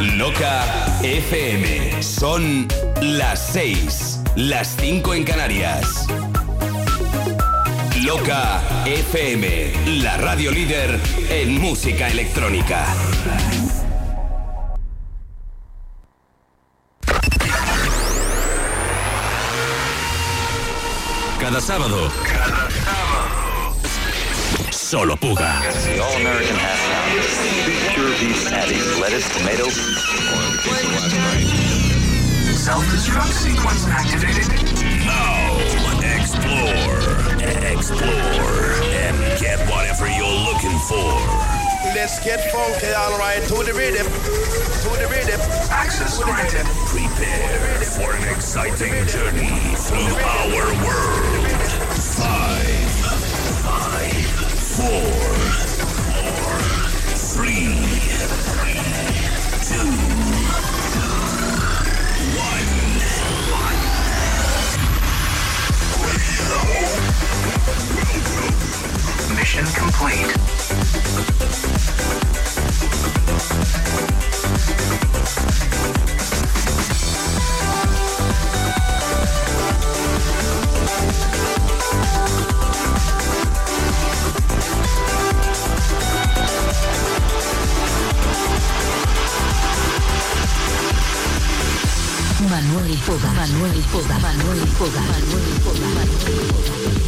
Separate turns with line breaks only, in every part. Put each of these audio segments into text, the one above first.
Loca FM. Son las 6, las 5 en Canarias. Loca FM, la radio líder en música electrónica. Cada sábado.
Lettuce, tomato.
Self-destruct sequence activated.
Now, explore, explore, and get whatever you're looking for.
Let's get funky, alright, to the rhythm, to the rhythm.
Access granted.
Prepare for an exciting journey through our world.
Mission complete.
Manuel Poga, Manuel Poga, Manuel Manuel Poga.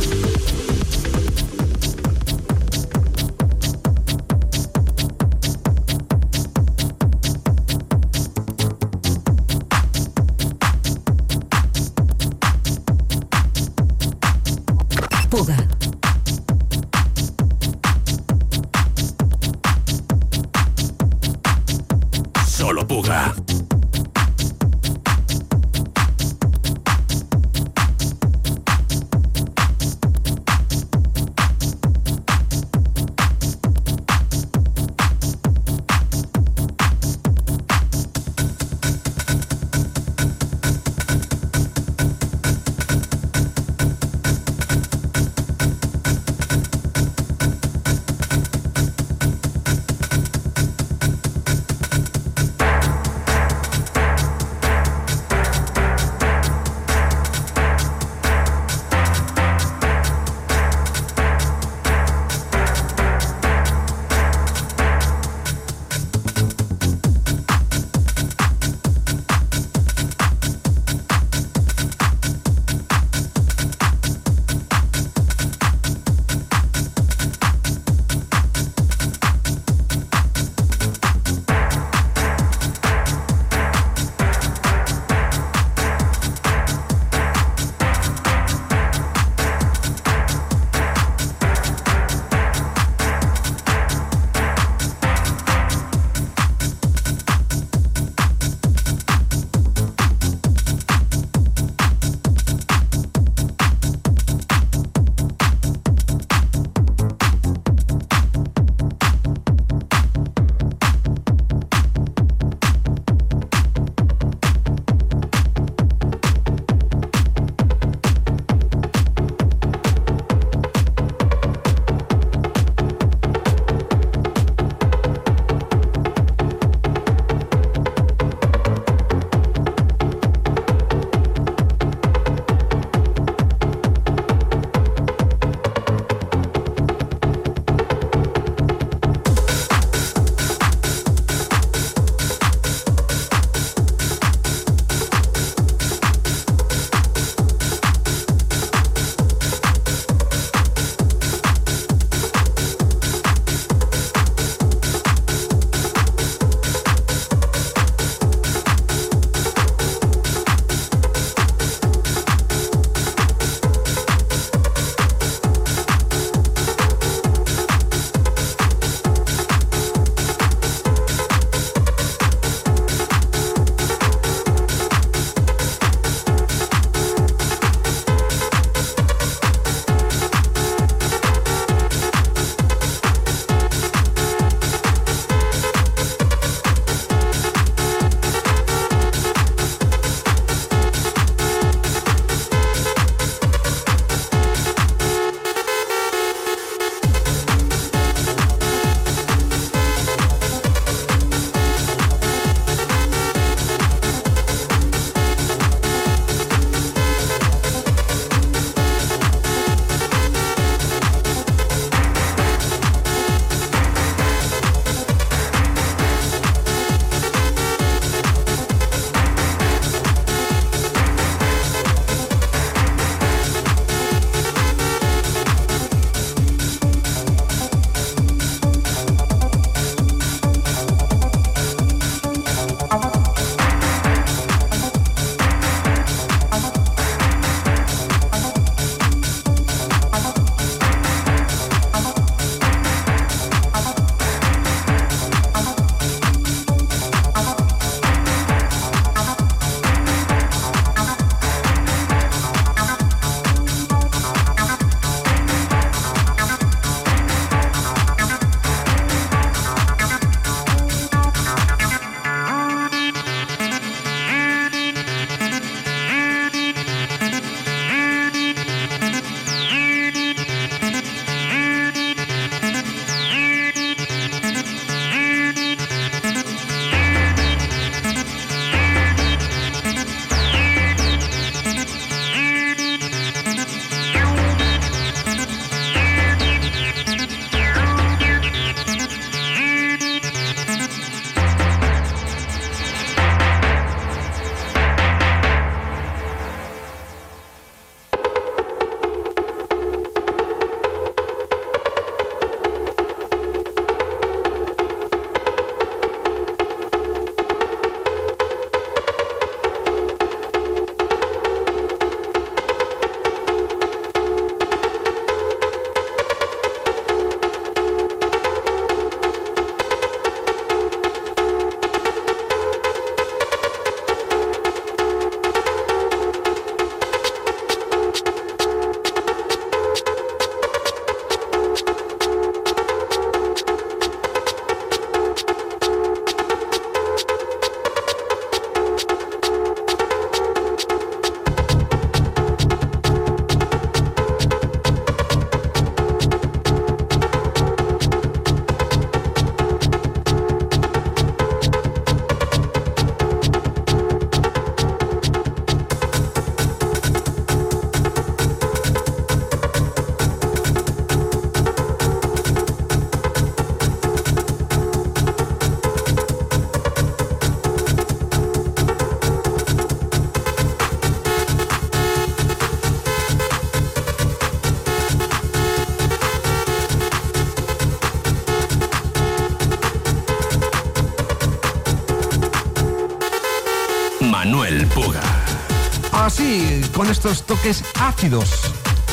Estos toques ácidos.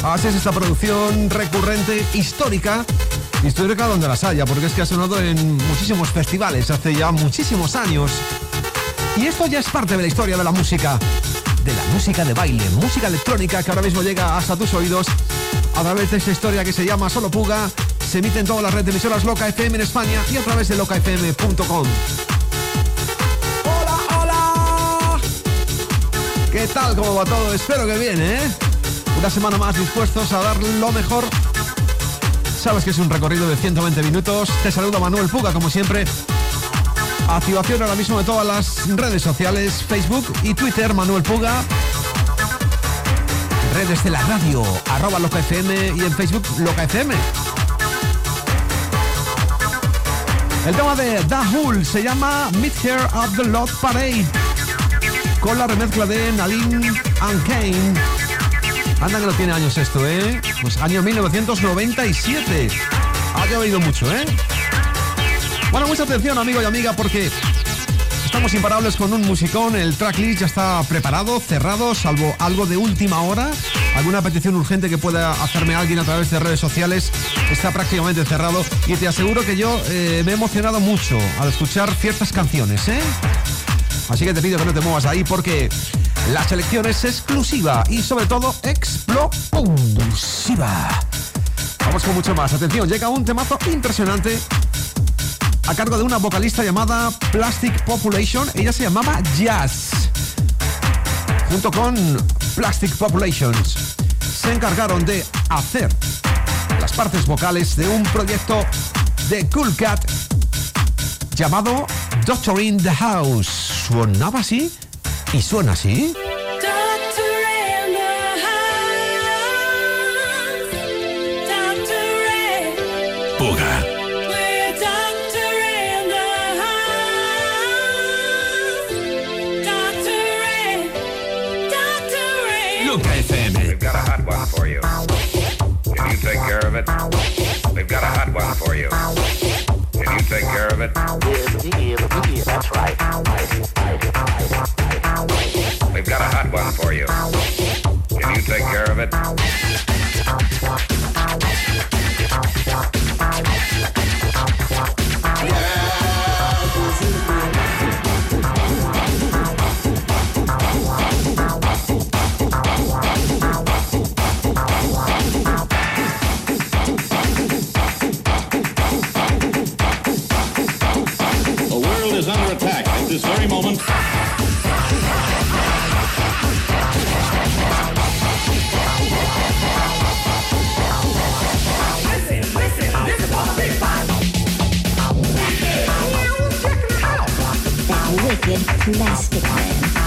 Así es esta producción recurrente, histórica. Histórica donde las haya, porque es que ha sonado en muchísimos festivales hace ya muchísimos años. Y esto ya es parte de la historia de la música. De la música de baile, música electrónica que ahora mismo llega hasta tus oídos a través de esta historia que se llama Solo Puga. Se emite en todas las redes de emisoras Loca FM en España y a través de locafm.com. ¿Qué tal? ¿Cómo va todo? Espero que bien, ¿eh? Una semana más dispuestos a dar lo mejor. Sabes que es un recorrido de 120 minutos. Te saluda Manuel Puga, como siempre. Activación ahora mismo de todas las redes sociales, Facebook y Twitter, Manuel Puga. Redes de la radio, arroba Loca FM y en Facebook Loca FM. El tema de The Hull se llama Meet Here at the Lot Parade. Con la remezcla de Naline and Kane. Anda que no tiene años esto, ¿eh? Pues año 1997. Ha llovido mucho, ¿eh? Bueno, mucha atención, amigo y amiga, porque estamos imparables con un musicón. El tracklist ya está preparado, cerrado, salvo algo de última hora. Alguna petición urgente que pueda hacerme alguien a través de redes sociales está prácticamente cerrado. Y te aseguro que yo eh, me he emocionado mucho al escuchar ciertas canciones, ¿eh? Así que te pido que no te muevas ahí porque la selección es exclusiva y sobre todo explosiva. Vamos con mucho más. Atención, llega un temazo impresionante a cargo de una vocalista llamada Plastic Population. Ella se llamaba Jazz. Junto con Plastic Populations se encargaron de hacer las partes vocales de un proyecto de Cool Cat llamado Doctor in the House. Sonaba así y suena así.
Puga. Loca FM.
We've got a hot one for you. Can you take care of it? We've got a hot one for you. Can you take care of it?
That's right.
For you. Can you take care of it?
Masterplan.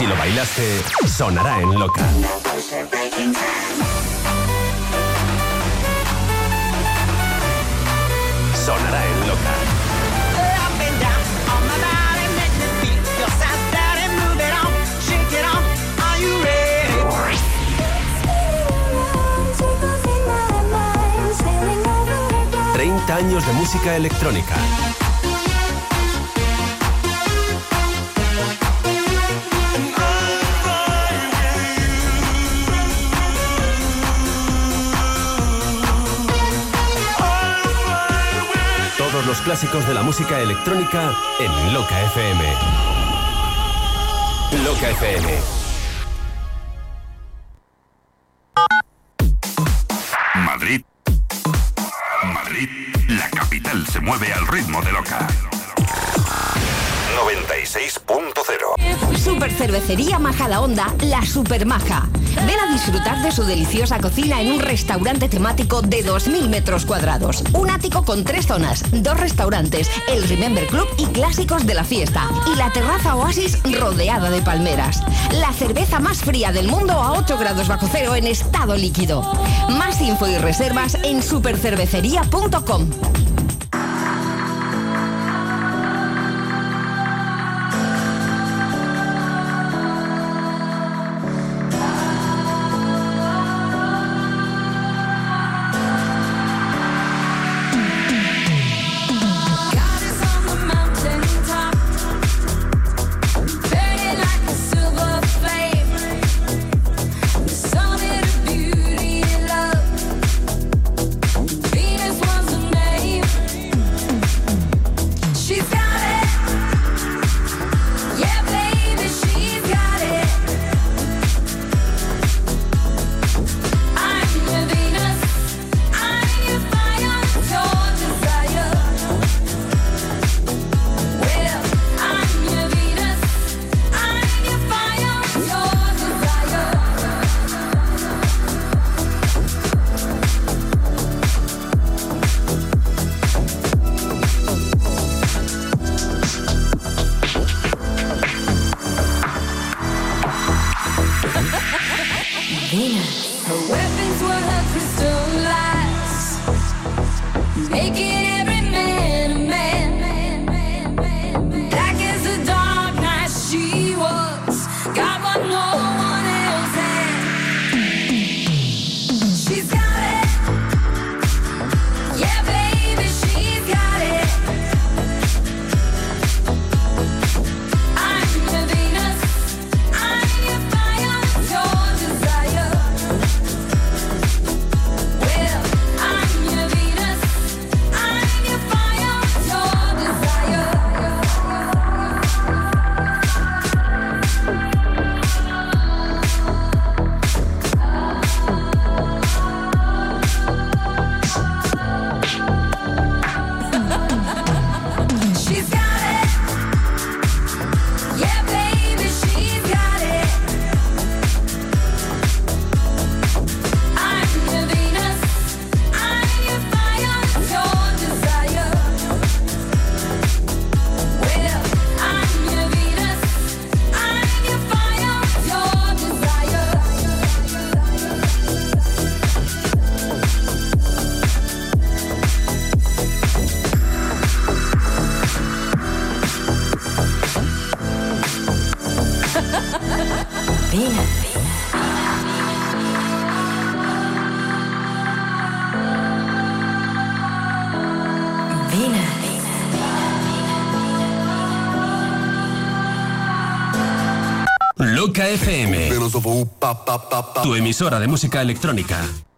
Si lo bailaste, sonará en loca. Sonará en loca. ...30 años de música electrónica. Clásicos de la música electrónica en Loca FM. Loca FM.
Madrid. Madrid, la capital se mueve al ritmo de Loca. 96.0
Super Cervecería Majadahonda, la Super Maja. Ven a disfrutar de su deliciosa cocina en un restaurante temático de 2.000 metros cuadrados. Un ático con tres zonas, dos restaurantes, el Remember Club y clásicos de la fiesta. Y la terraza Oasis rodeada de palmeras. La cerveza más fría del mundo a 8 grados bajo cero en estado líquido. Más info y reservas en supercervecería.com.
FM. Tu emisora de música electrónica.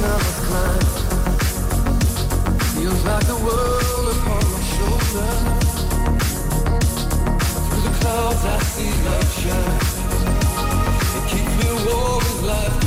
Clouds like the world upon my shoulders. But the clouds I see love shine. It keeps me warm as life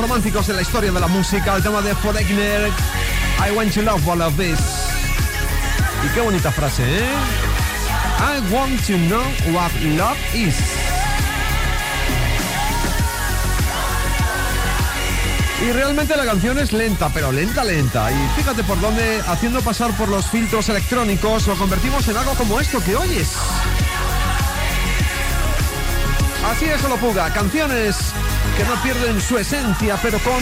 románticos de la historia de la música, el tema de Foreigner, I want to love all of this. Y qué bonita frase, ¿eh? I want to know what love is. Y realmente la canción es lenta, pero lenta, lenta. Y fíjate por dónde, haciendo pasar por los filtros electrónicos, lo convertimos en algo como esto que oyes. Así es, solo puga. Canciones que no pierden su esencia, pero con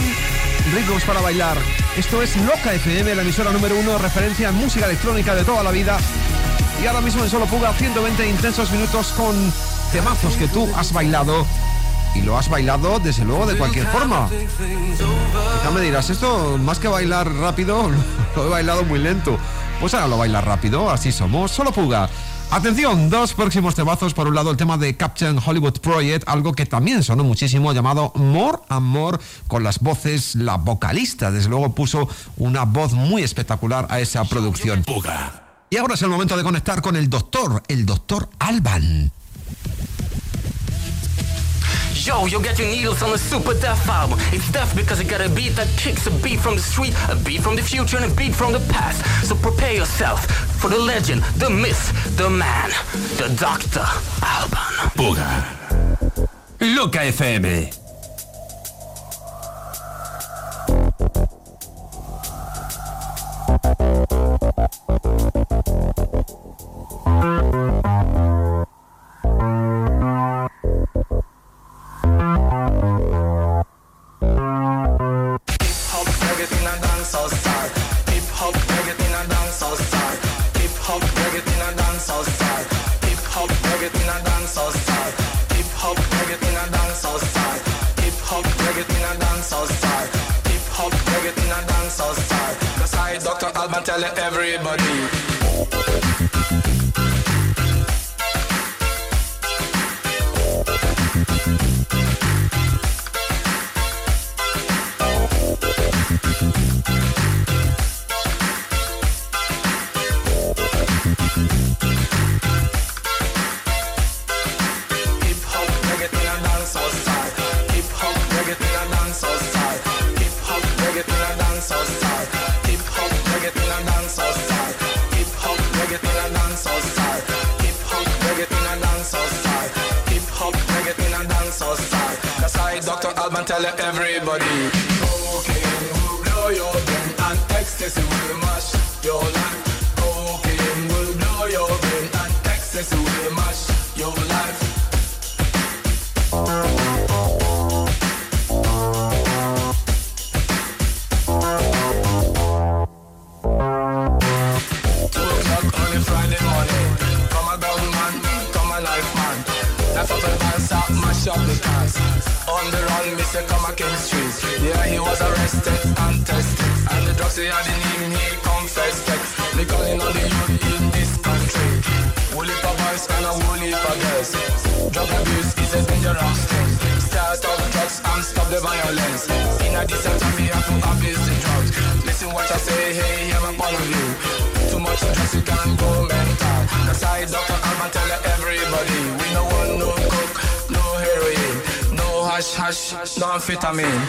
ritmos para bailar. Esto es Loca FM, la emisora número uno, referencia en música electrónica de toda la vida. Y ahora mismo en Solo Puga, 120 intensos minutos con temazos que tú has bailado. Y lo has bailado, desde luego, de cualquier forma. Ya me dirás, esto más que bailar rápido, lo he bailado muy lento. Pues ahora lo bailas rápido, así somos. Solo Puga. Atención, dos próximos temazos. Por un lado, el tema de Captain Hollywood Project, algo que también sonó muchísimo, llamado More and More, con las voces, la vocalista, desde luego, puso una voz muy espectacular a esa producción. Y ahora es el momento de conectar con el doctor, el doctor Alban.
Yo, you got your needles on the super death album. It's death because it got a beat that kicks a beat from the street, a beat from the future, and a beat from the past. So prepare yourself for the legend, the myth, the man, the Dr. Alban.
Puga. Loca FM.
metanfetamina.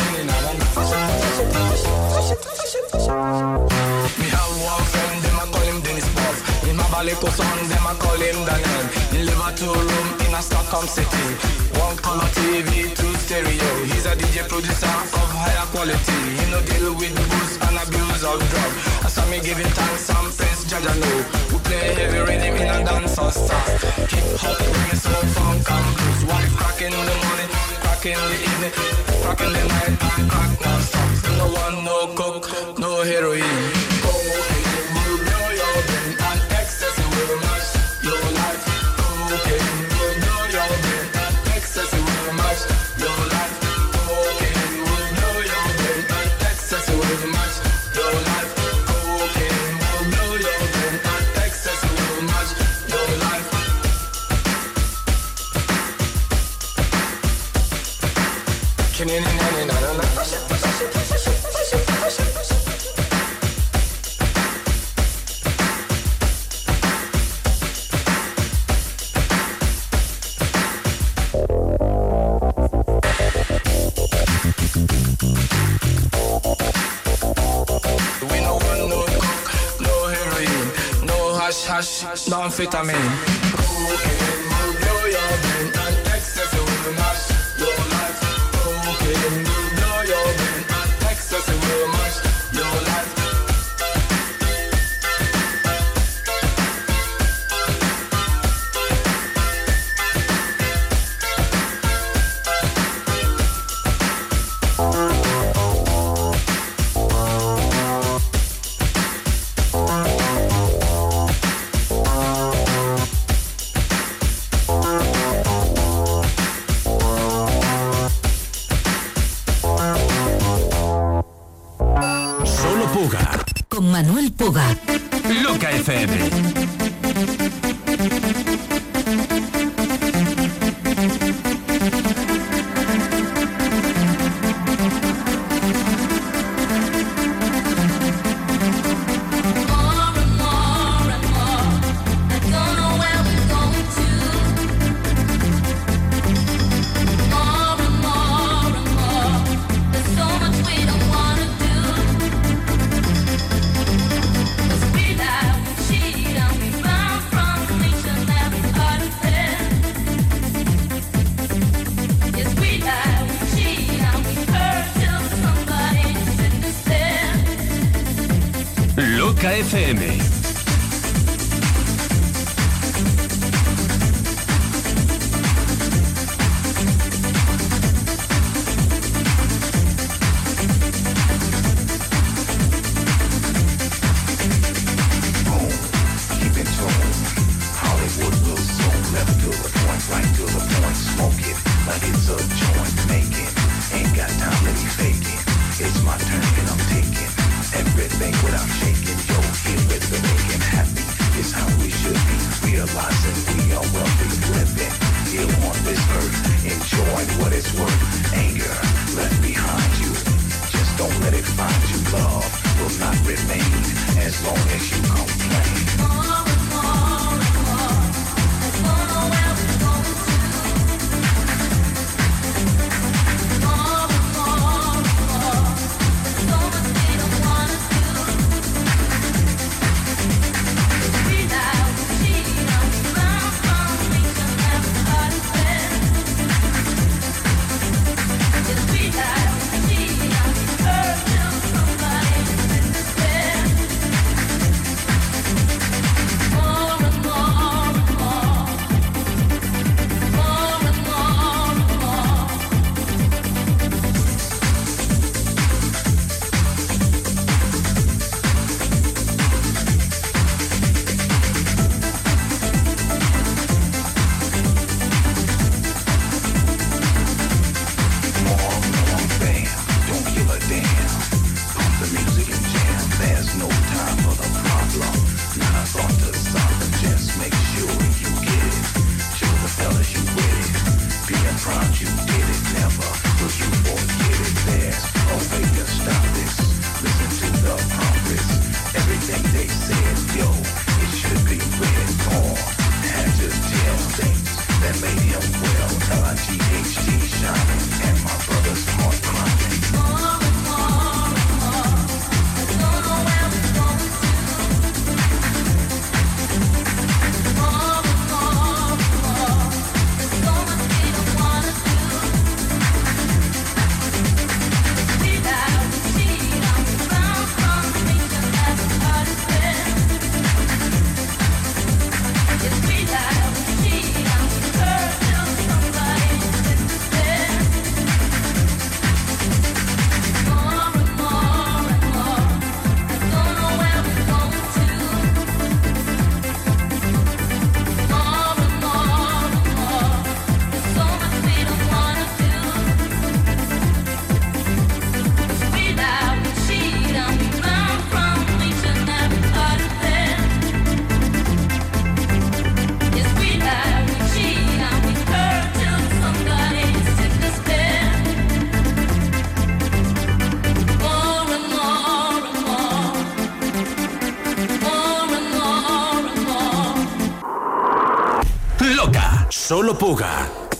little son, them I call him the name. In two-room, in a Stockholm city. One color TV, two stereo. He's a DJ producer of higher quality. He no deal with booze and abuse of drugs. I saw me giving thanks and praise, Jaja know. We play heavy rhythm in a dance or style. Hip hop, bring soul, funk and blues. One cracking in the morning, cracking in the evening, cracking the night and crack non-stop. No one, no coke, no heroin.
Estavam amém.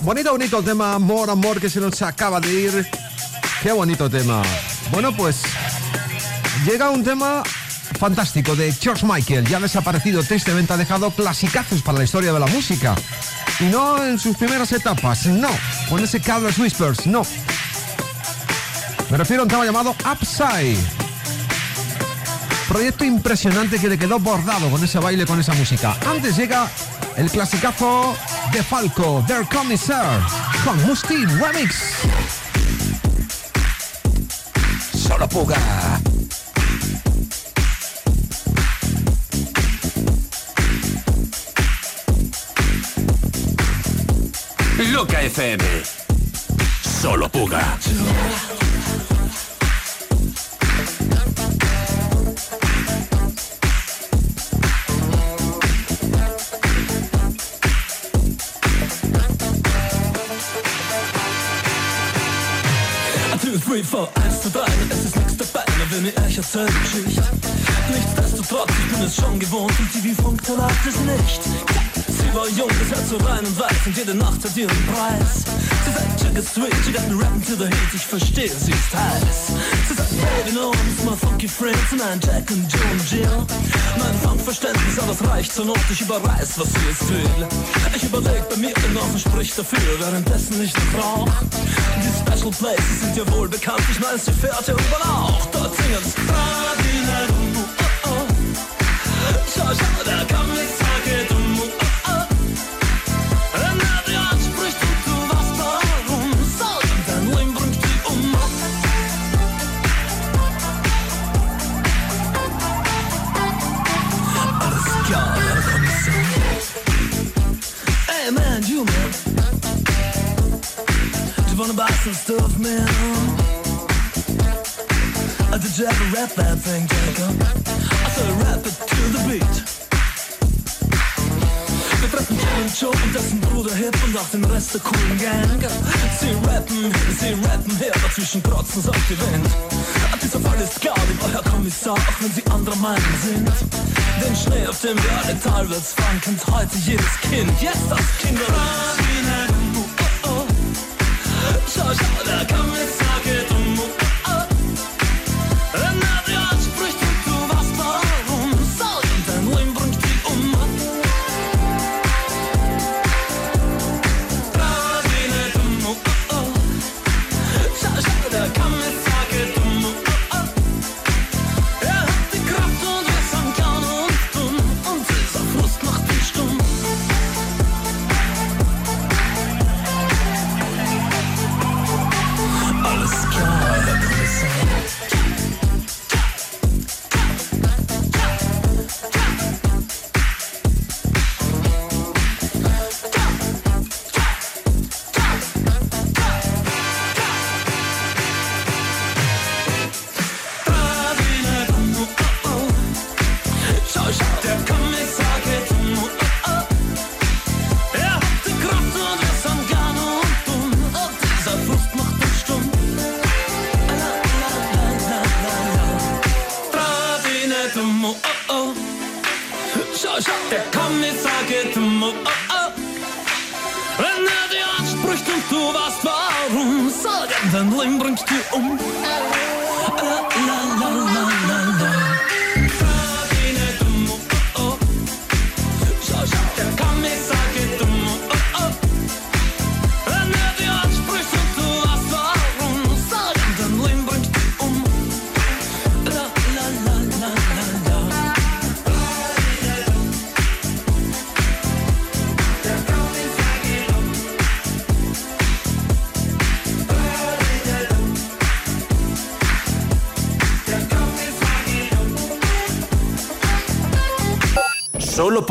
Bonito, bonito tema, amor, amor, que se nos acaba de ir. Qué bonito tema. Bueno, pues llega un tema fantástico de George Michael, ya desaparecido, tristemente ha dejado clasicazos para la historia de la música. Y no en sus primeras etapas, no. Con ese Carlos Whispers, no. Me refiero a un tema llamado Upside. Proyecto impresionante que le quedó bordado con ese baile, con esa música. Antes llega el clasicazo de Falco, There Commissar, con Musti Remix.
Solo Puga. Loca FM. Solo Puga.
mir euch erzählt Geschichte. Nichtsdestotrotz, ich bin es schon gewohnt, und sie wie funktioniert es nicht. Sie war jung, das Herz so rein und weiß und jede Nacht hat ihren Preis. Sie sagt, Jigga Street, she got me rapping to the heat, ich verstehe, sie ist heiß. Sie sagt, baby, no, it's my funky friends, nein, Jack und Joe und Jill. Mein Funkverständnis, aber es reicht zur Not, ich überreiß, was sie jetzt will. Ich überleg bei mir was spricht dafür, währenddessen ich noch rauch. Die Special Places sind ja wohl bekannt, ich weiß, sie fährt ja überall auch. Dort singen's Radine, oh, oh. Schau, schau, der Kommissar geht man? Uh, did you ever rap that thing, Jacob? I said rap it to the beat. Wir treffen Jim und Joe und dessen Bruder Hip und auch den Rest der coolen Gang. Sie rappen, sie rappen her, dazwischen protzen auf die Wind. Dieser Fall ist klar, lieber Herr Kommissar, auch wenn Sie anderer Meinung sind. Den Schnee, auf dem wir alle teilweise fahren, kennt heute jedes Kind. Jetzt das Kinderlied schau, schau, da kommt eine Sage
drum.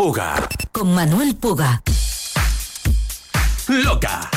Puga.
Con Manuel Puga.
Loca.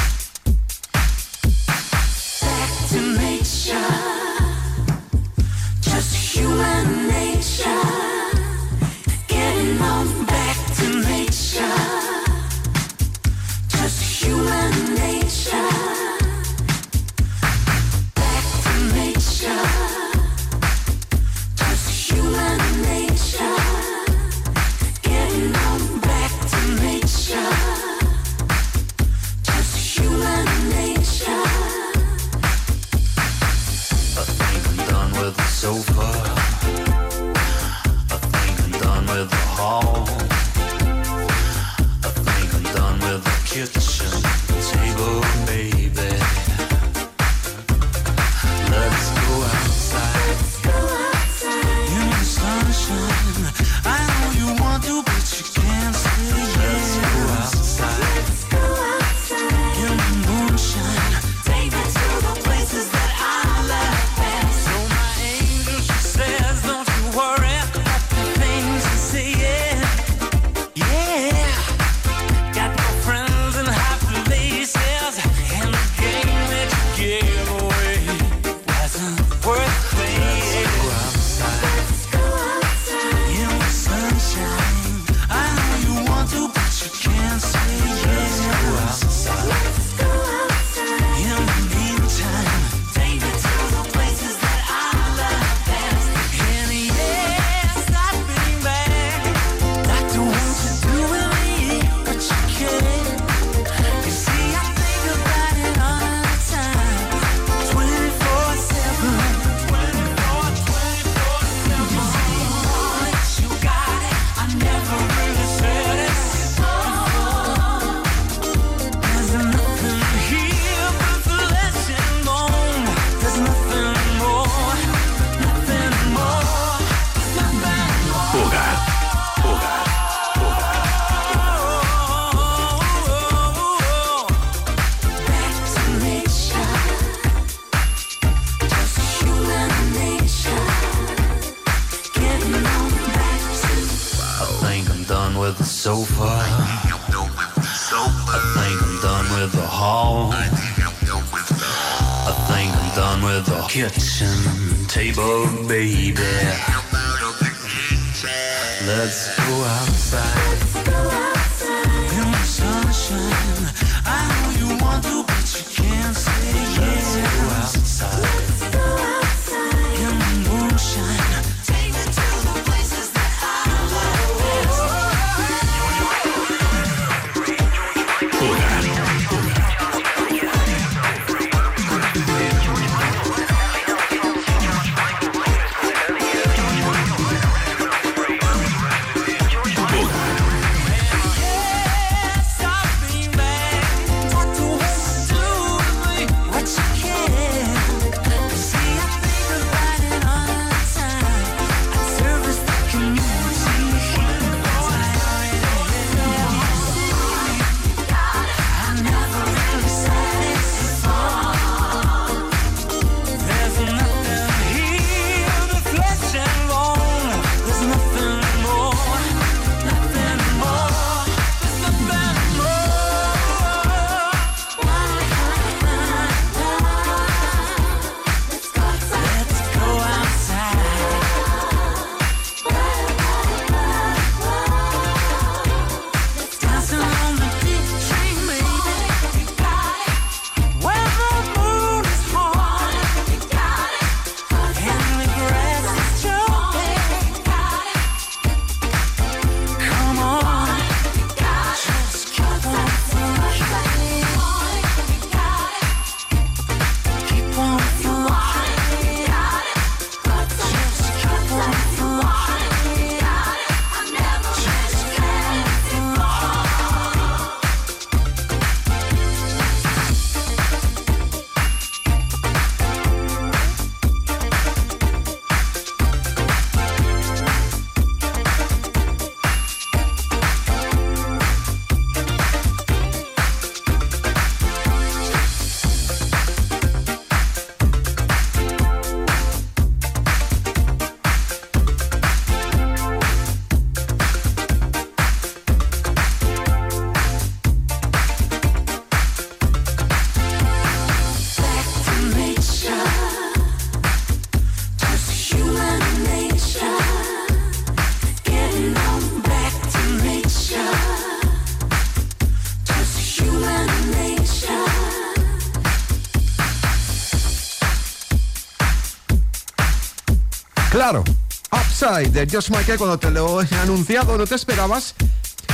Upside de Josh Michael cuando te lo he anunciado, no te esperabas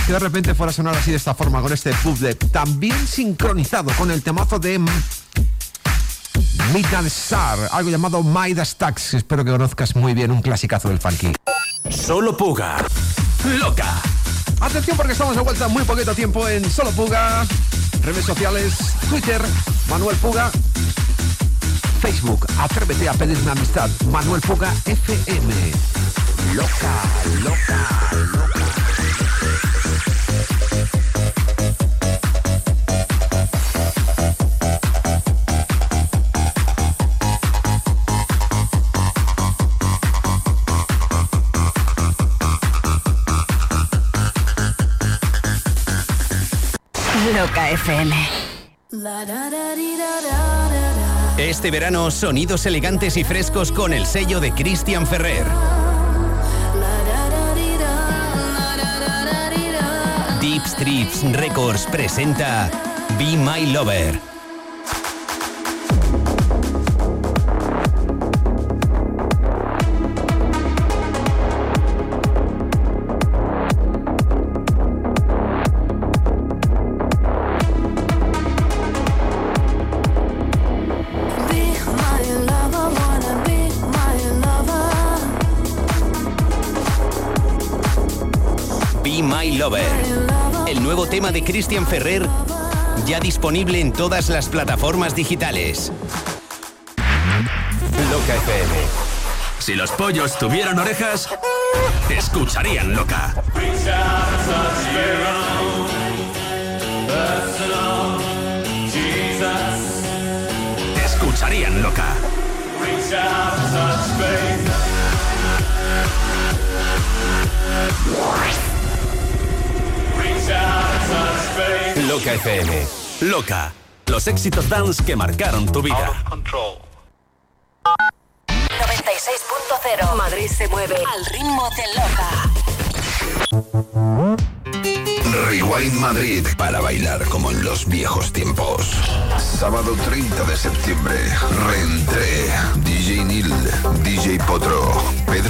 que de repente fuera a sonar así de esta forma con este puzzle también sincronizado con el temazo de Midnight Star, algo llamado Midas Tax. Espero que conozcas muy bien un clasicazo del funky.
Solo Puga. Loca.
Atención porque estamos de vuelta muy poquito tiempo en Solo Puga, redes sociales, Twitter, Manuel Puga, Facebook, atrévete a pedir una amistad, Manuel Puga FM.
Este verano, sonidos elegantes y frescos con el sello de Christian Ferrer. Strips Records presenta Be My Lover. De Christian Ferrer ya disponible en todas las plataformas digitales.
Loca FM. Si los pollos tuvieran orejas, escucharían Loca. Escucharían Loca. Loca FM. Loca. Los éxitos dance que marcaron tu vida.
96.0 Madrid se mueve al ritmo de Loca.
Rewind Madrid para bailar como en los viejos tiempos. Sábado 30 de septiembre, reentré. DJ Nil, DJ Potro,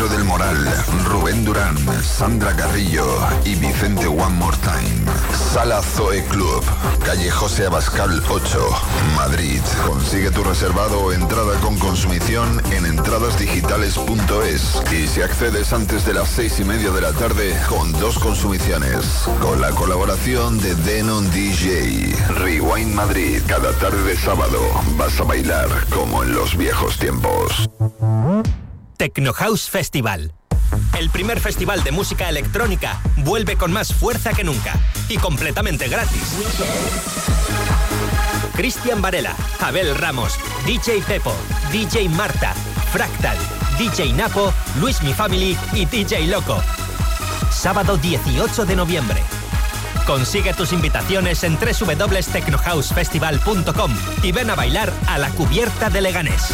del Moral, Rubén Durán, Sandra Carrillo y Vicente One More Time. Sala Zoe Club, calle José Abascal 8, Madrid. Consigue tu reservado o entrada con consumición en entradasdigitales.es y si accedes antes de las seis y media de la tarde con dos consumiciones. Con la colaboración de Denon DJ. Rewind Madrid. Cada tarde de sábado vas a bailar como en los viejos tiempos.
Tecno House Festival. El primer festival de música electrónica vuelve con más fuerza que nunca y completamente gratis. Cristian Varela, Abel Ramos, DJ Pepo, DJ Marta, Fractal, DJ Napo, Luis Mi Family y DJ Loco. Sábado 18 de noviembre. Consigue tus invitaciones en www.technohousefestival.com y ven a bailar a la cubierta de Leganés.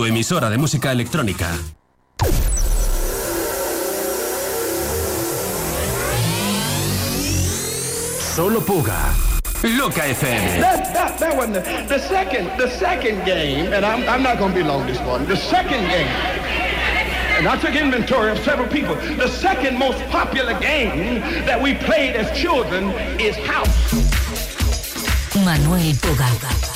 Tu emisora de música electrónica. Solo Puga. Loca FM.
That, that, the, the second, the second game, and I'm, I'm not going to be long this morning. The second game, and I took inventory of several people. The second most popular game that we played as children is house.
Manuel Puga.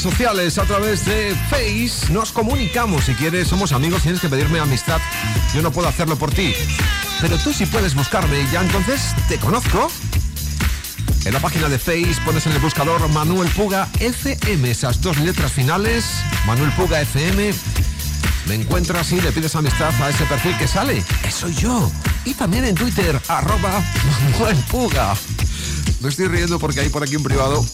Sociales a través de Face. Nos comunicamos. Si quieres, somos amigos, tienes que pedirme amistad. Yo no puedo hacerlo por ti. Pero tú sí puedes buscarme ya entonces te conozco. En la página de Face pones en el buscador Manuel Puga FM, esas dos letras finales, Manuel Puga FM. Me encuentras y le pides amistad a ese perfil que sale, que soy yo. Y también en Twitter, arroba Manuel Puga. Me estoy riendo porque hay por aquí un privado.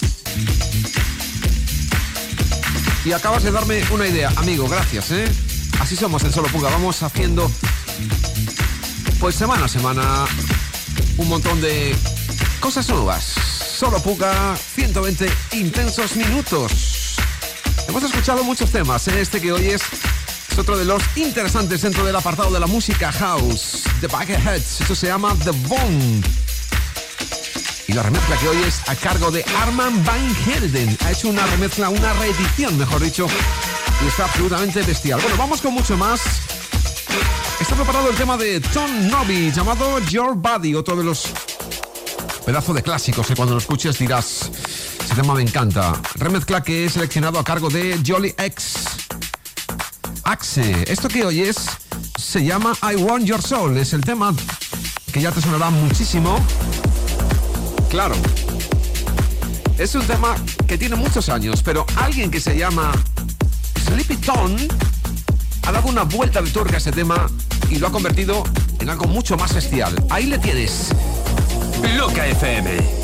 Y acabas de darme una idea, amigo, gracias, ¿eh? Así somos en Solo Puga, vamos haciendo, pues semana a semana, un montón de cosas nuevas. Solo Puga, 120 intensos minutos. Hemos escuchado muchos temas, ¿eh? este que hoy es, otro de los interesantes dentro del apartado de la música house, The Bucketheads, eso se llama The Bone. La remezcla que hoy es a cargo de Arman Van Helden. Ha hecho una remezcla, una reedición, mejor dicho, y está absolutamente bestial. Bueno, vamos con mucho más. Está preparado el tema de Tom Nobby, llamado Your Body, otro de los pedazos de clásicos que cuando lo escuches dirás, ese tema me encanta. Remezcla que he seleccionado a cargo de Jolly X. Axe, esto que oyes se llama I Want Your Soul, es el tema que ya te sonará muchísimo. Claro. Es un tema que tiene muchos años, pero alguien que se llama Sleepy Tone ha dado una vuelta de tuerca a ese tema y lo ha convertido en algo mucho más bestial. Ahí le tienes. Loca FM.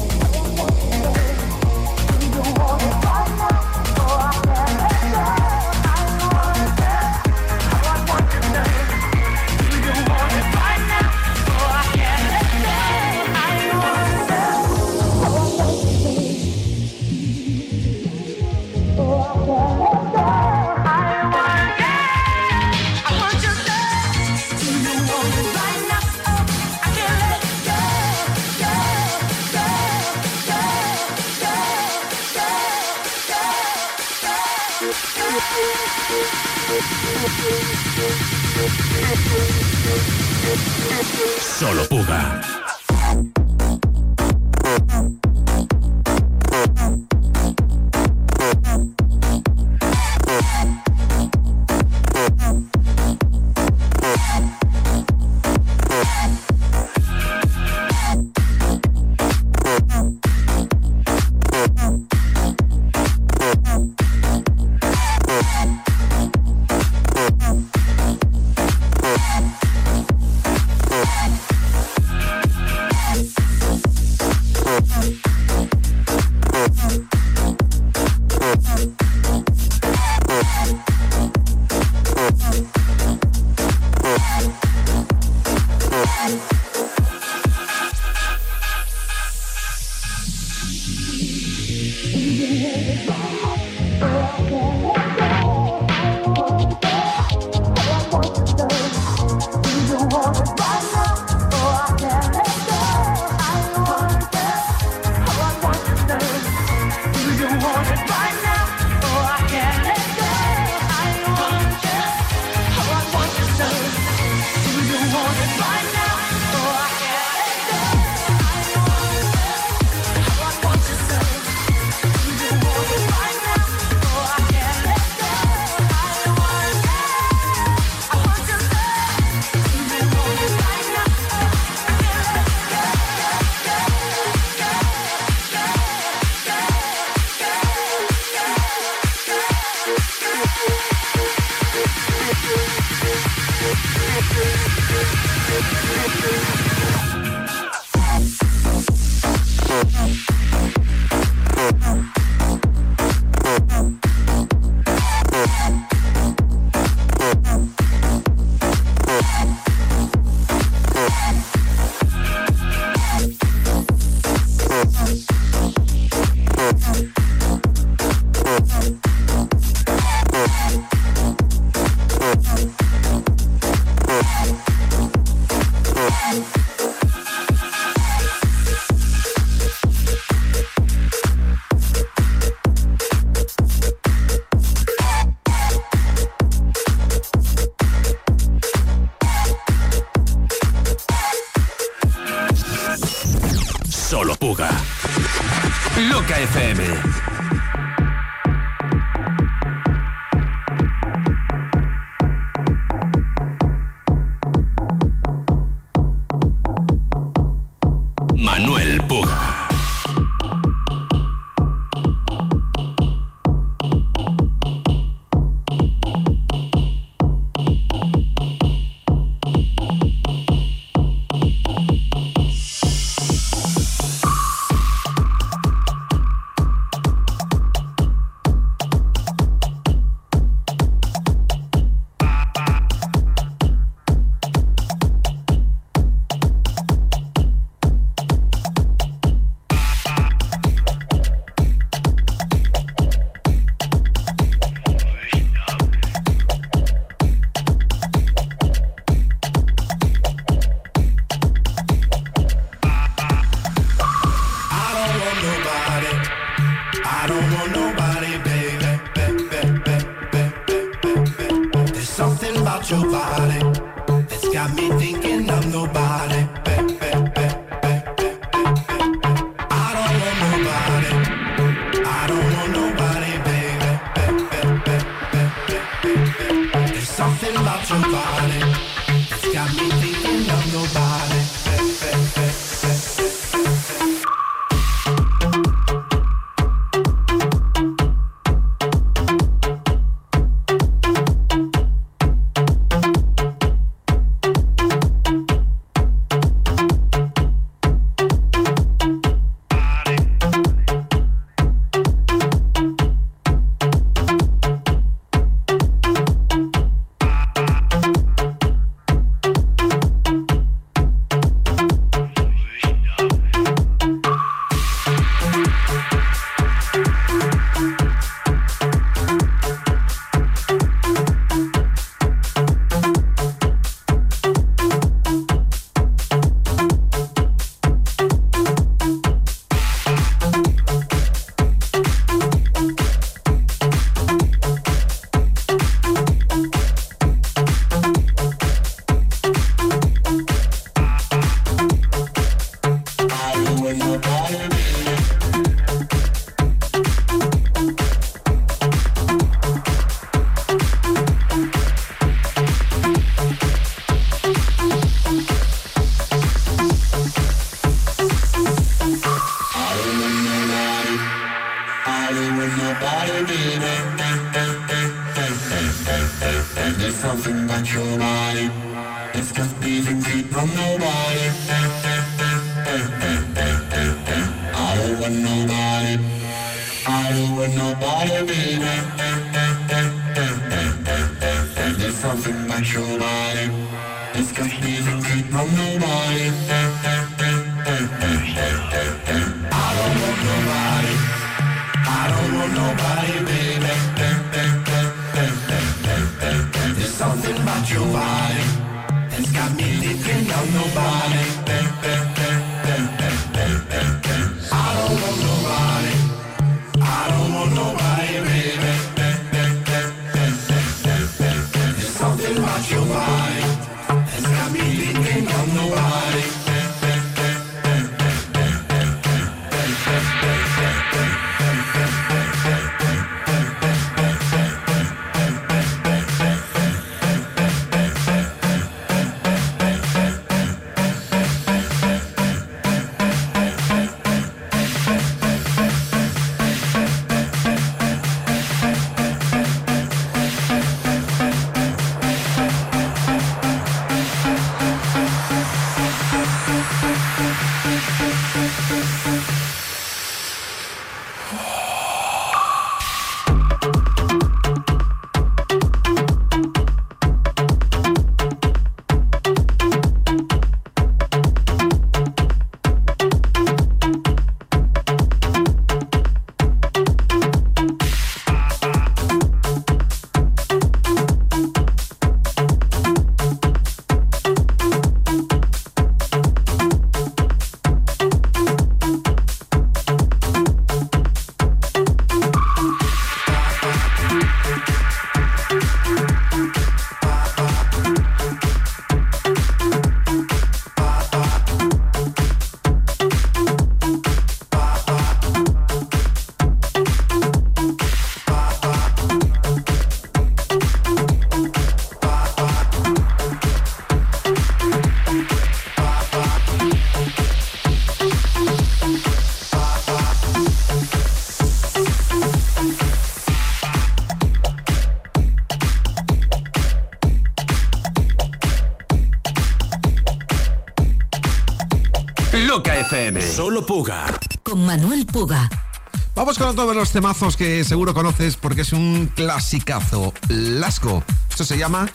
Otro de los temazos que seguro conoces porque es un clasicazo. Lasco. Esto se llama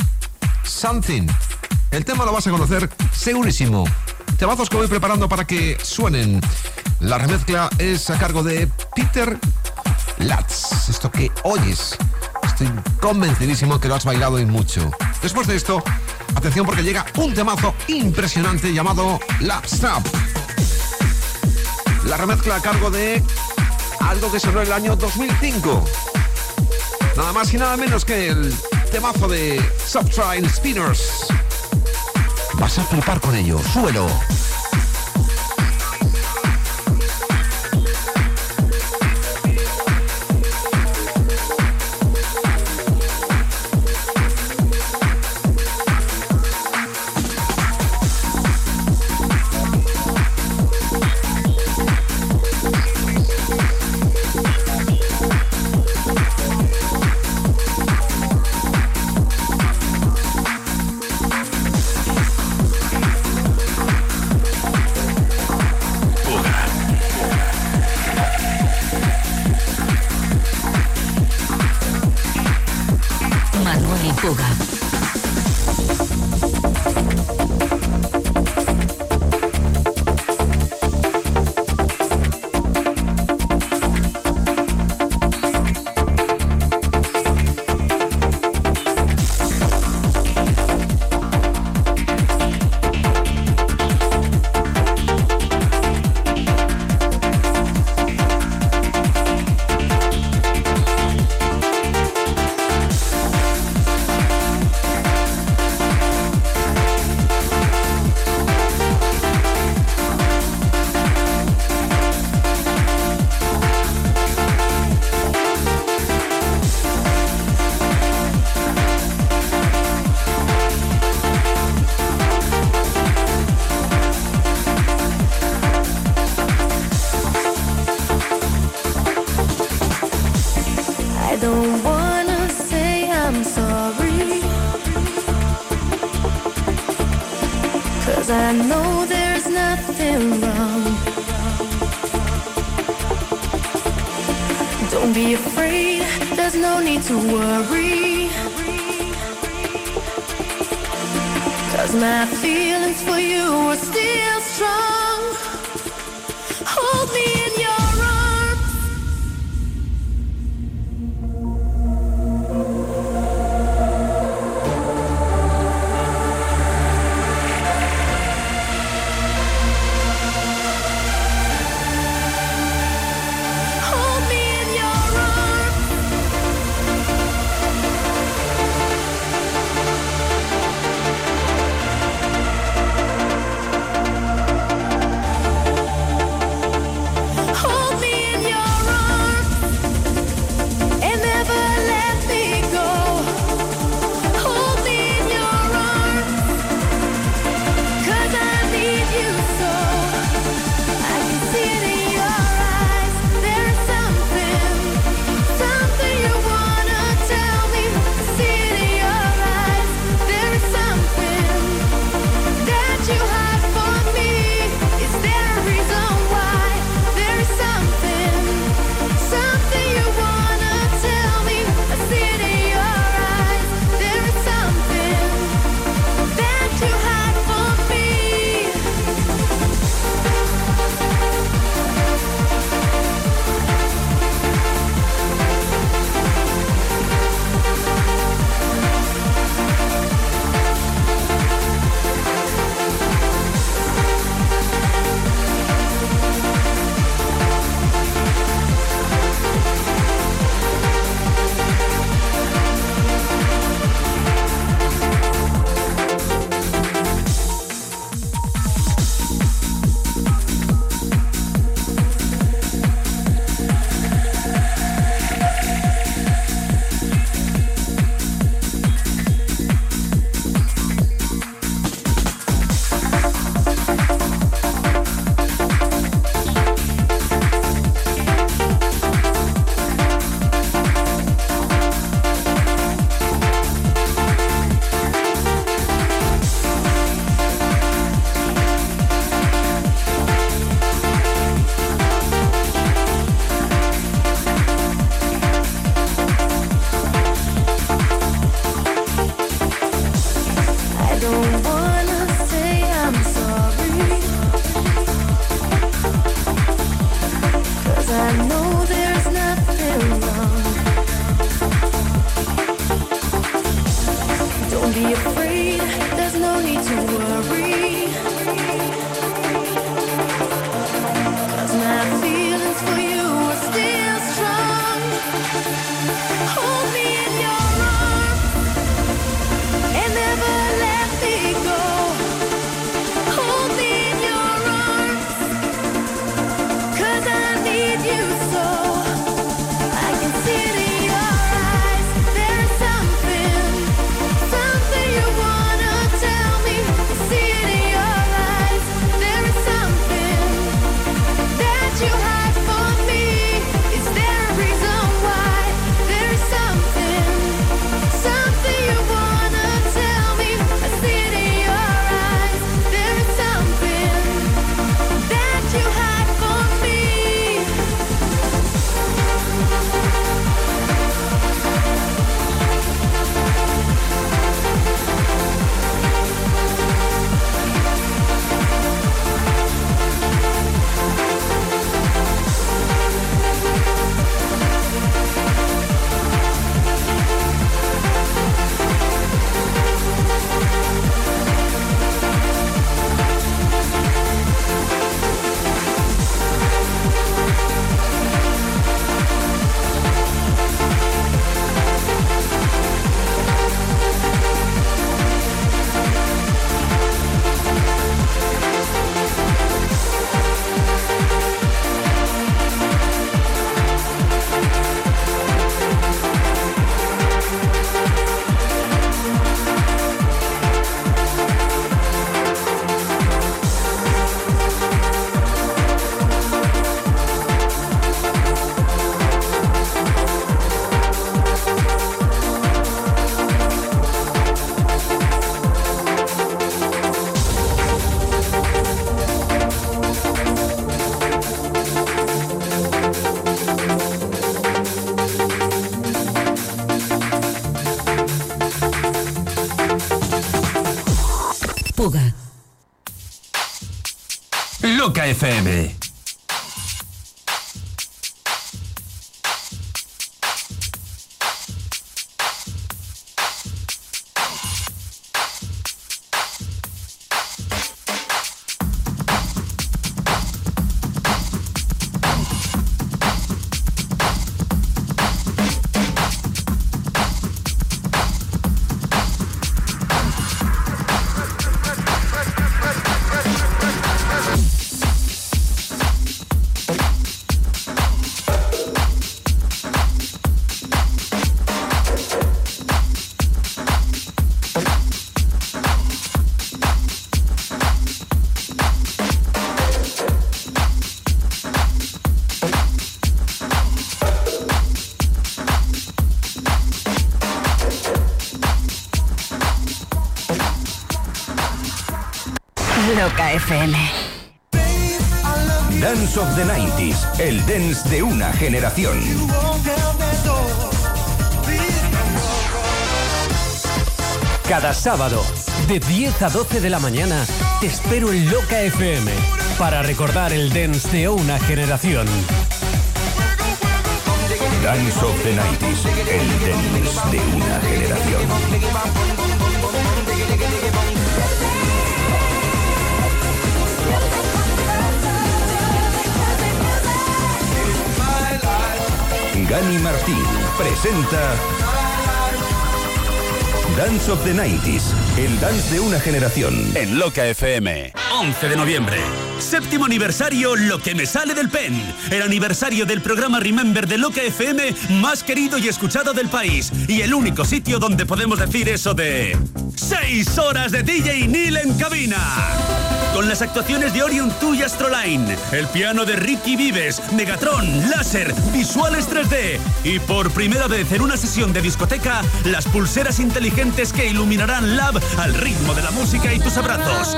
Something. El tema lo vas a conocer segurísimo. Temazos que voy preparando para que suenen. La remezcla es a cargo de Peter Latz. Esto que oyes. Estoy convencidísimo que lo has bailado y mucho. Después de esto, atención porque llega un temazo impresionante llamado La Stop. La remezcla a cargo de algo que sonó el año 2005. Nada más y nada menos que el temazo de Subtrine Spinners. Vas a flipar con ello. Súbelo.
Cause my feelings for you are still strong.
FM.
Eh?
Dance of the 90s, el dance de una generación.
Cada sábado, de 10 a 12 de la mañana, te espero en Loca FM para recordar el dance de una generación.
Dance of the 90s, el dance de una generación. Gani Martín presenta Dance of the 90s, el dance de una generación.
En Loca FM. 11 de noviembre. Séptimo aniversario Lo que me sale del pen. El aniversario del programa Remember de Loca FM más querido y escuchado del país. Y el único sitio donde podemos decir eso de... ¡Seis horas de DJ Neil en cabina! Con las actuaciones de Orion 2 y Astroline, el piano de Ricky Vives, Megatron, láser, visuales 3D y por primera vez en una sesión de discoteca, las pulseras inteligentes que iluminarán Lab al ritmo de la música y tus abrazos.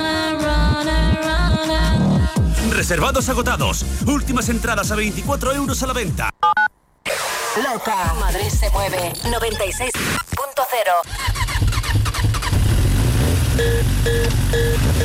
Reservados agotados. Últimas entradas a 24 euros a la venta.
Loca. Madrid se mueve. 96.0.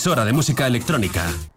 emisora de música electrónica.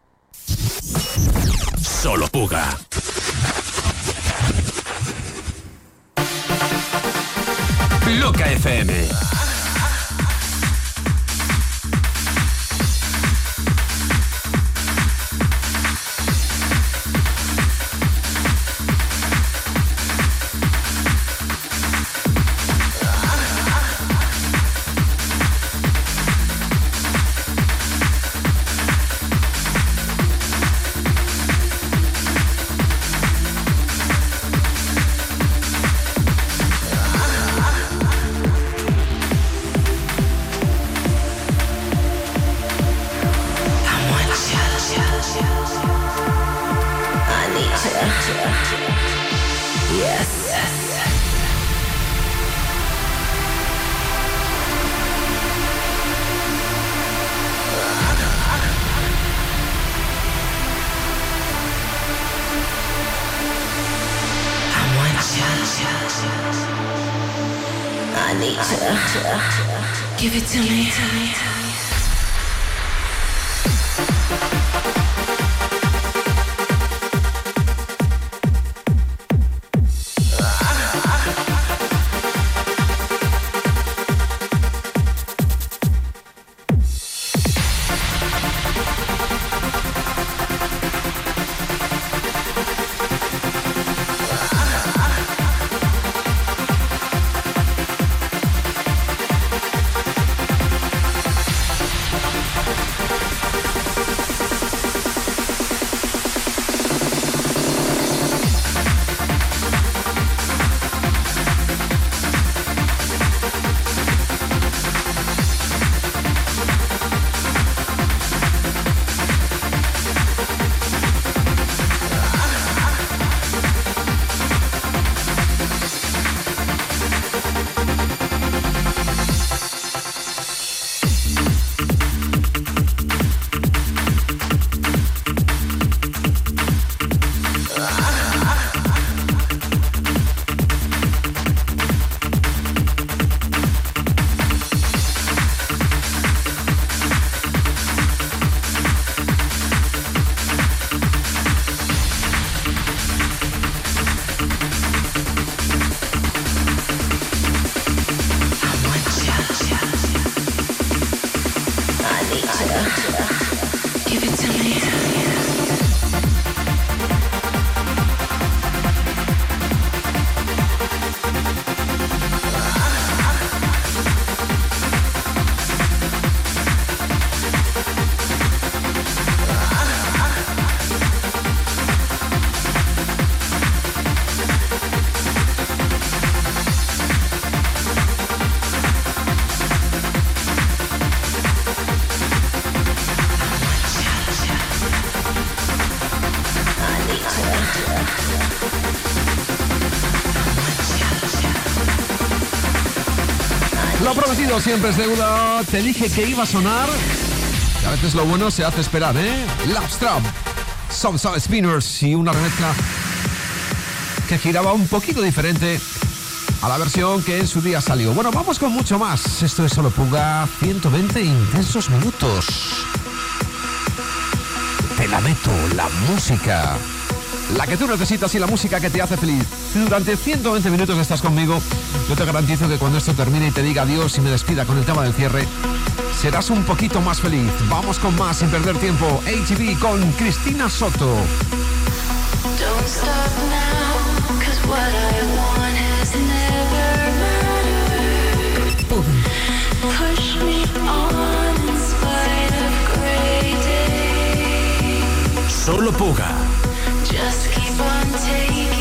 Siempre es deuda. Te dije que iba a sonar. A veces lo bueno se hace esperar, ¿eh? Lapstrap, Some Sound Spinners y una remezcla que giraba un poquito diferente a la versión que en su día salió. Bueno, vamos con mucho más. Esto es solo Puga 120 intensos minutos. Te la meto, la música. La que tú necesitas y la música que te hace feliz. Durante 120 minutos estás conmigo, yo te garantizo que cuando esto termine y te diga adiós y me despida con el tema del cierre, serás un poquito más feliz. Vamos con más sin perder tiempo. HB con Cristina Soto.
Don't stop now, cause what I want has never mattered. Push me on in spite of gray days.
Solo Puga.
Just keep on taking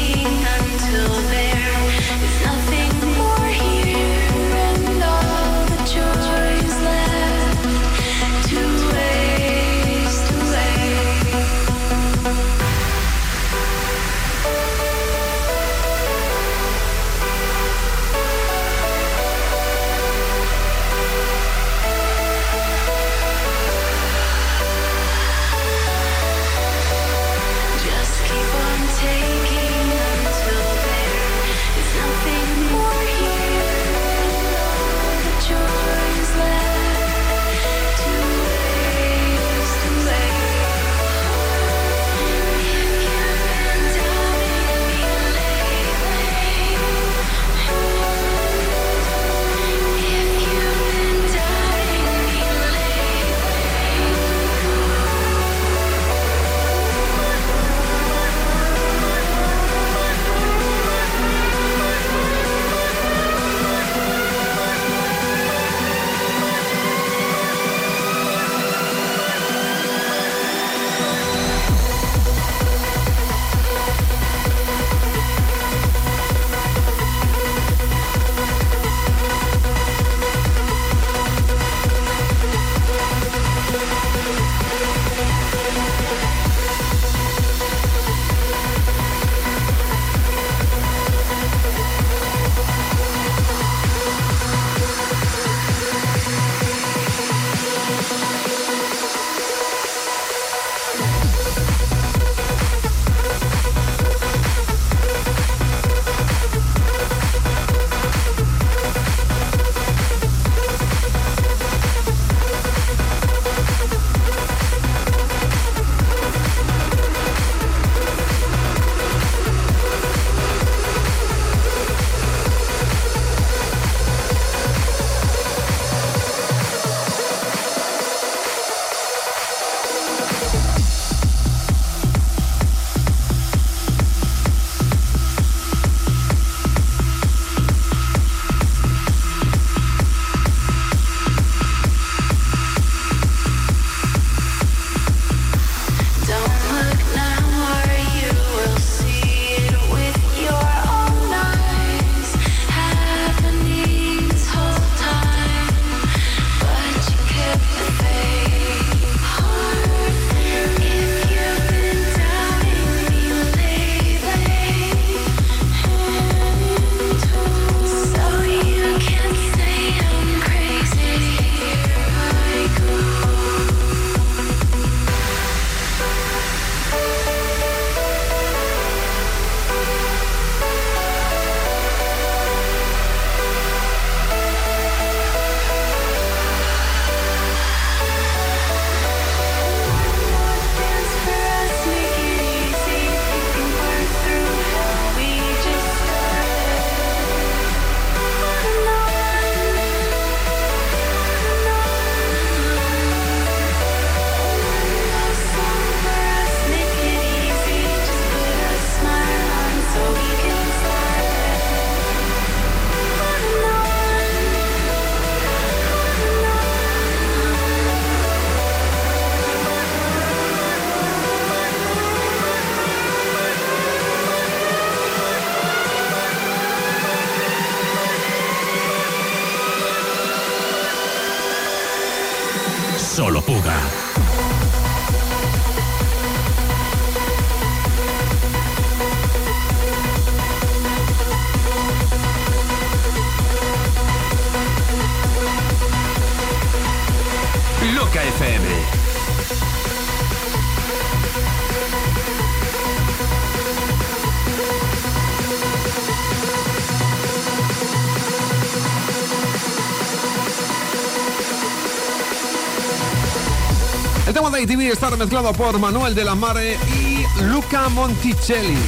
está remezclado por Manuel de la Mare y Luca Monticelli.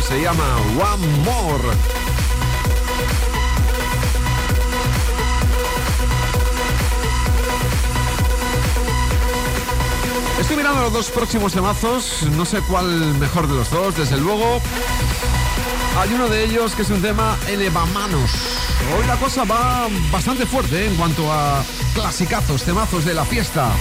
Se llama One More. Estoy mirando los dos próximos temazos, no sé cuál mejor de los dos, desde luego. Hay uno de ellos que es un tema elevamanos. Hoy la cosa va bastante fuerte ¿eh? en cuanto a clasicazos, temazos de la fiesta.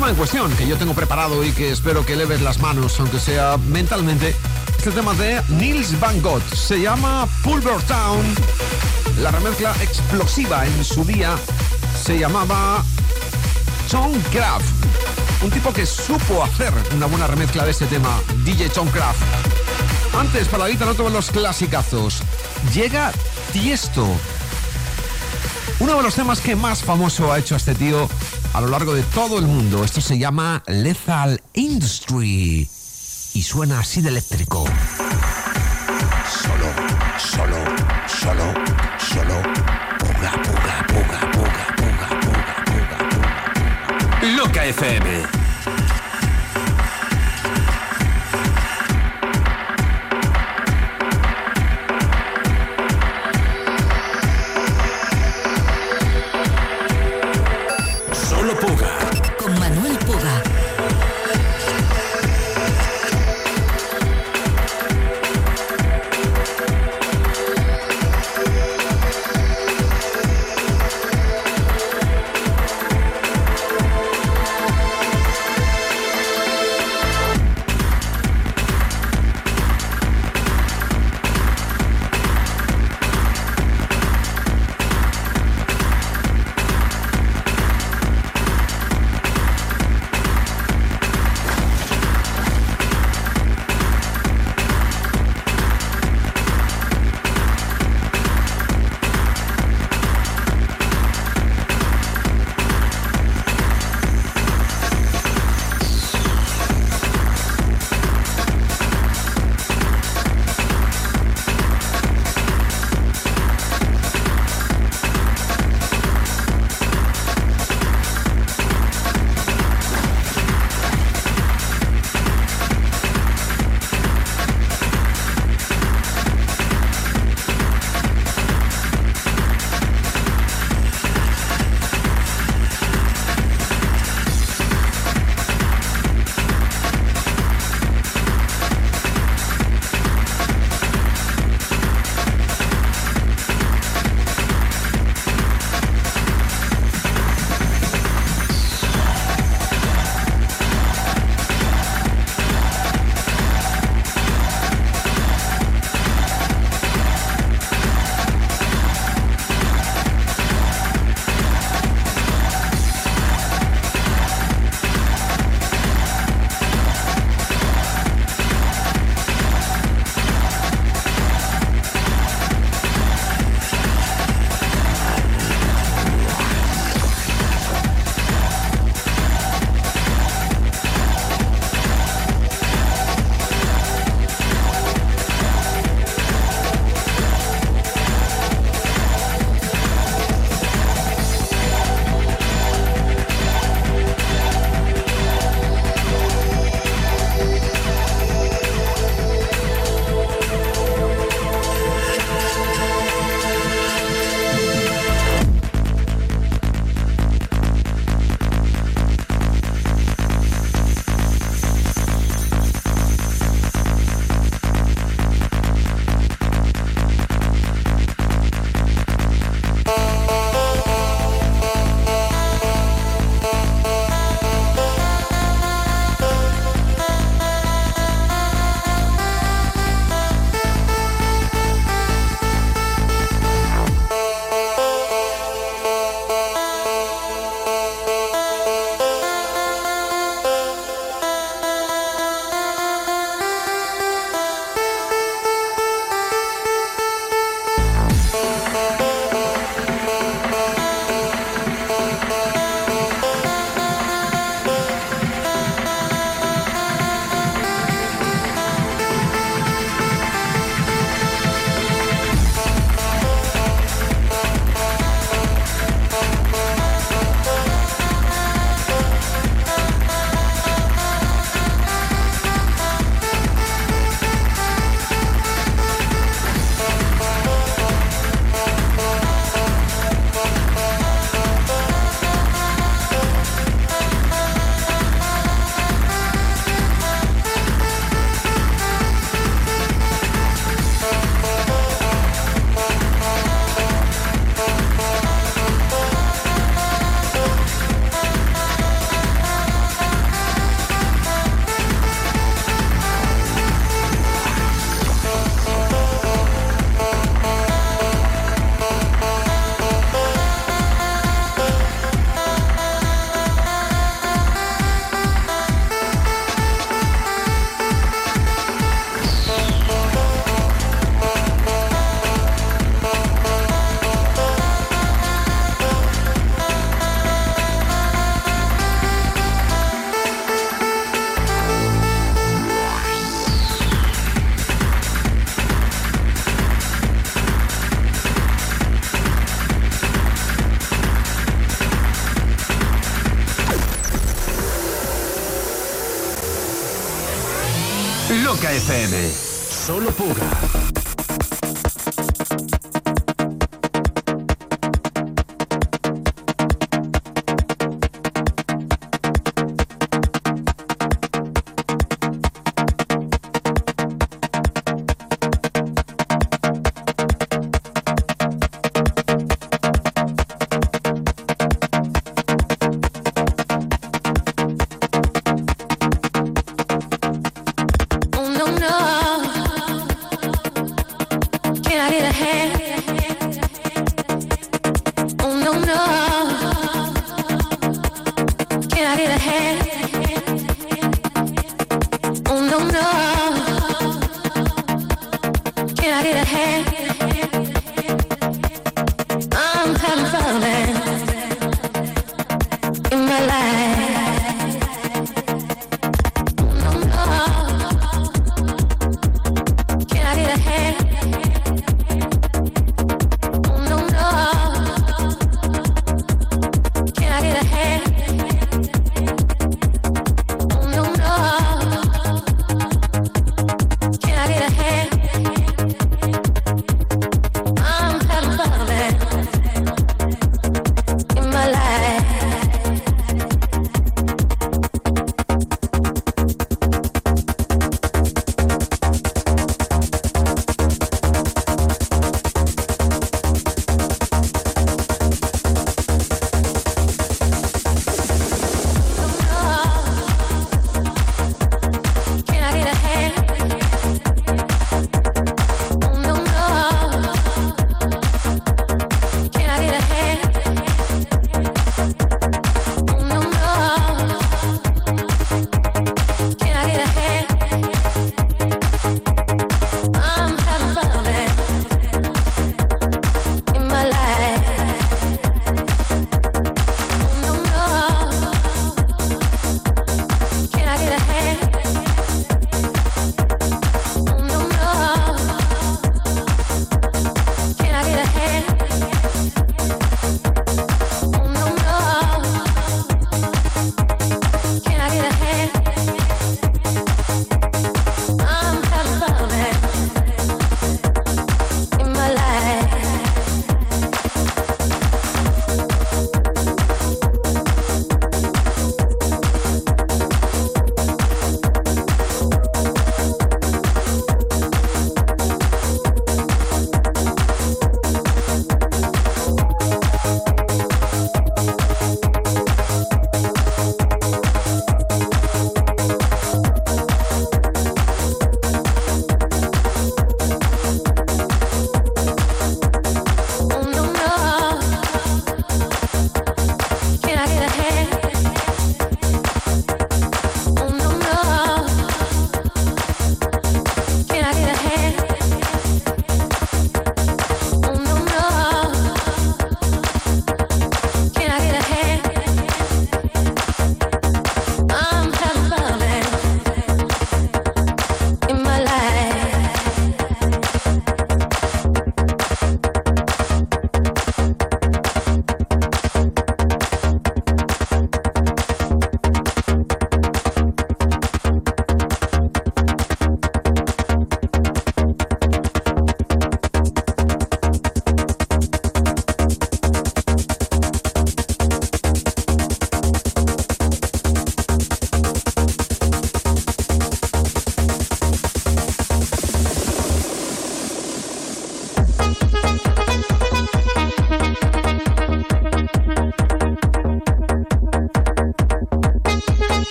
Tema en cuestión que yo tengo preparado y que espero que leves las manos, aunque sea mentalmente, es el tema de Niels Van Gogh. Se llama Pulver Town. La remezcla explosiva en su día se llamaba Tom Craft. Un tipo que supo hacer una buena remezcla de este tema, DJ Tom Craft. Antes, para la guitarra, todos los clasicazos. Llega Tiesto. Uno de los temas que más famoso ha hecho a este tío a lo largo de todo el mundo. Esto se llama Lethal Industry. Y suena así de eléctrico.
Solo, solo, solo, solo. Puga, puga, puga, puga, puga, puga, puga.
Loca FM. Solo Puga.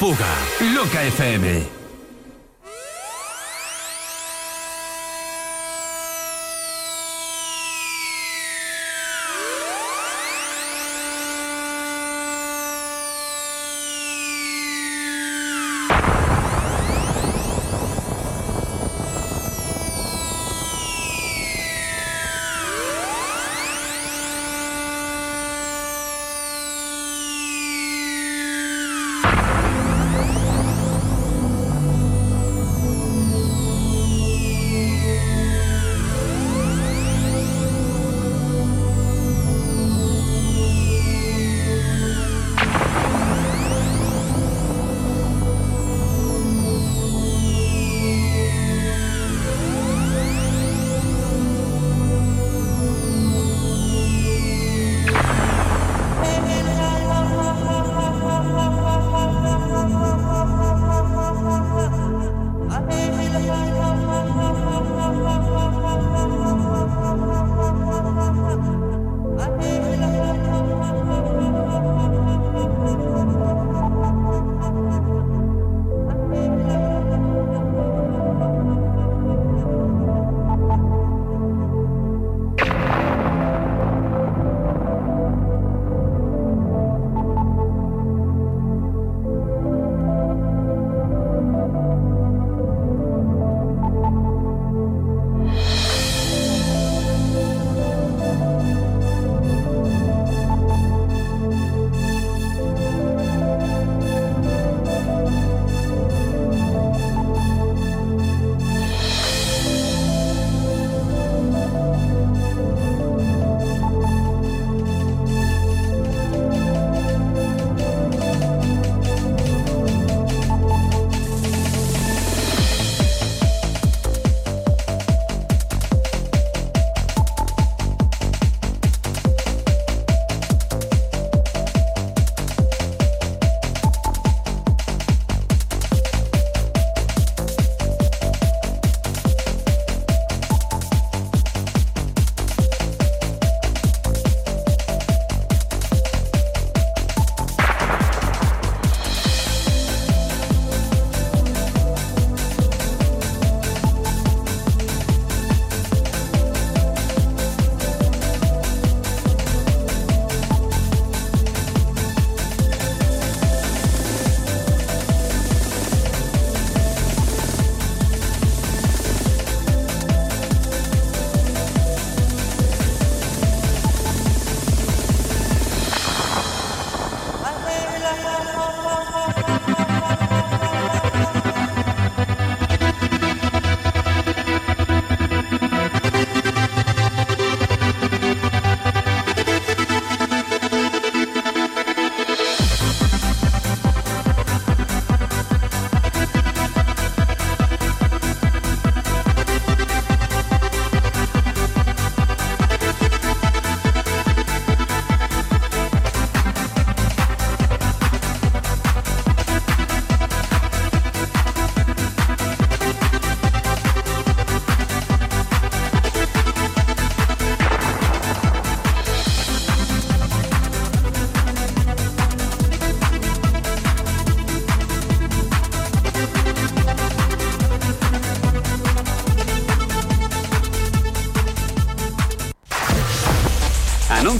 Puga,
Loca FM.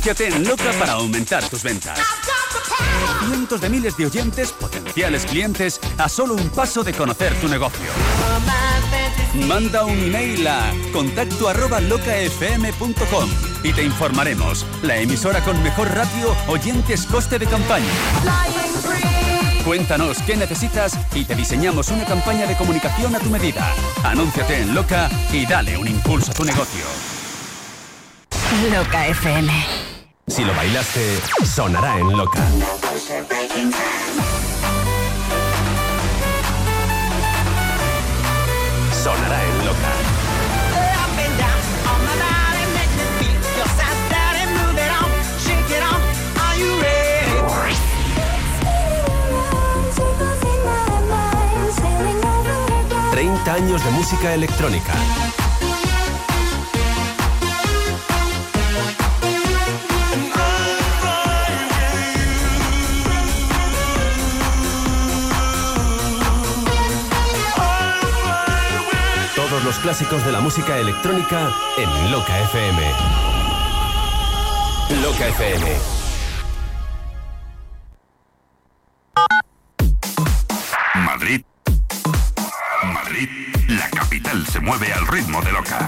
Anúnciate en Loca para aumentar tus ventas. Cientos de miles de oyentes, potenciales clientes, a solo un paso de conocer tu negocio. Manda un email a contacto arroba locafm.com y te informaremos. La emisora con mejor ratio, oyentes, coste de campaña. Cuéntanos qué necesitas y te diseñamos una campaña de comunicación a tu medida. Anúnciate en Loca y dale un impulso a tu negocio.
Loca FM.
Si lo bailaste, sonará en Loca. Sonará en Loca.
Treinta
30 años de música electrónica.
Clásicos de la música electrónica en Loca FM. Loca FM.
Madrid. Madrid, la capital se mueve al ritmo de Loca.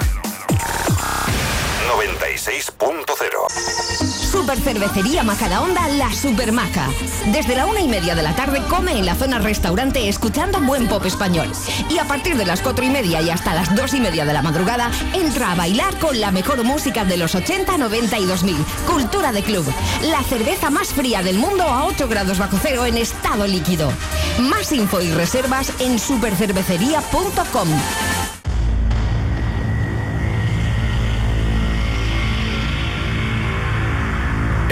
96.0
Super Cervecería Majadahonda La Supermaca. Desde la una y media de la tarde come en la zona restaurante escuchando buen pop español. Y a partir de las cuatro y media y hasta las dos y media de la madrugada entra a bailar con la mejor música de los 80, 90 y 2000. Cultura de club. La cerveza más fría del mundo a 8 grados bajo cero en estado líquido. Más info y reservas en supercervecería.com.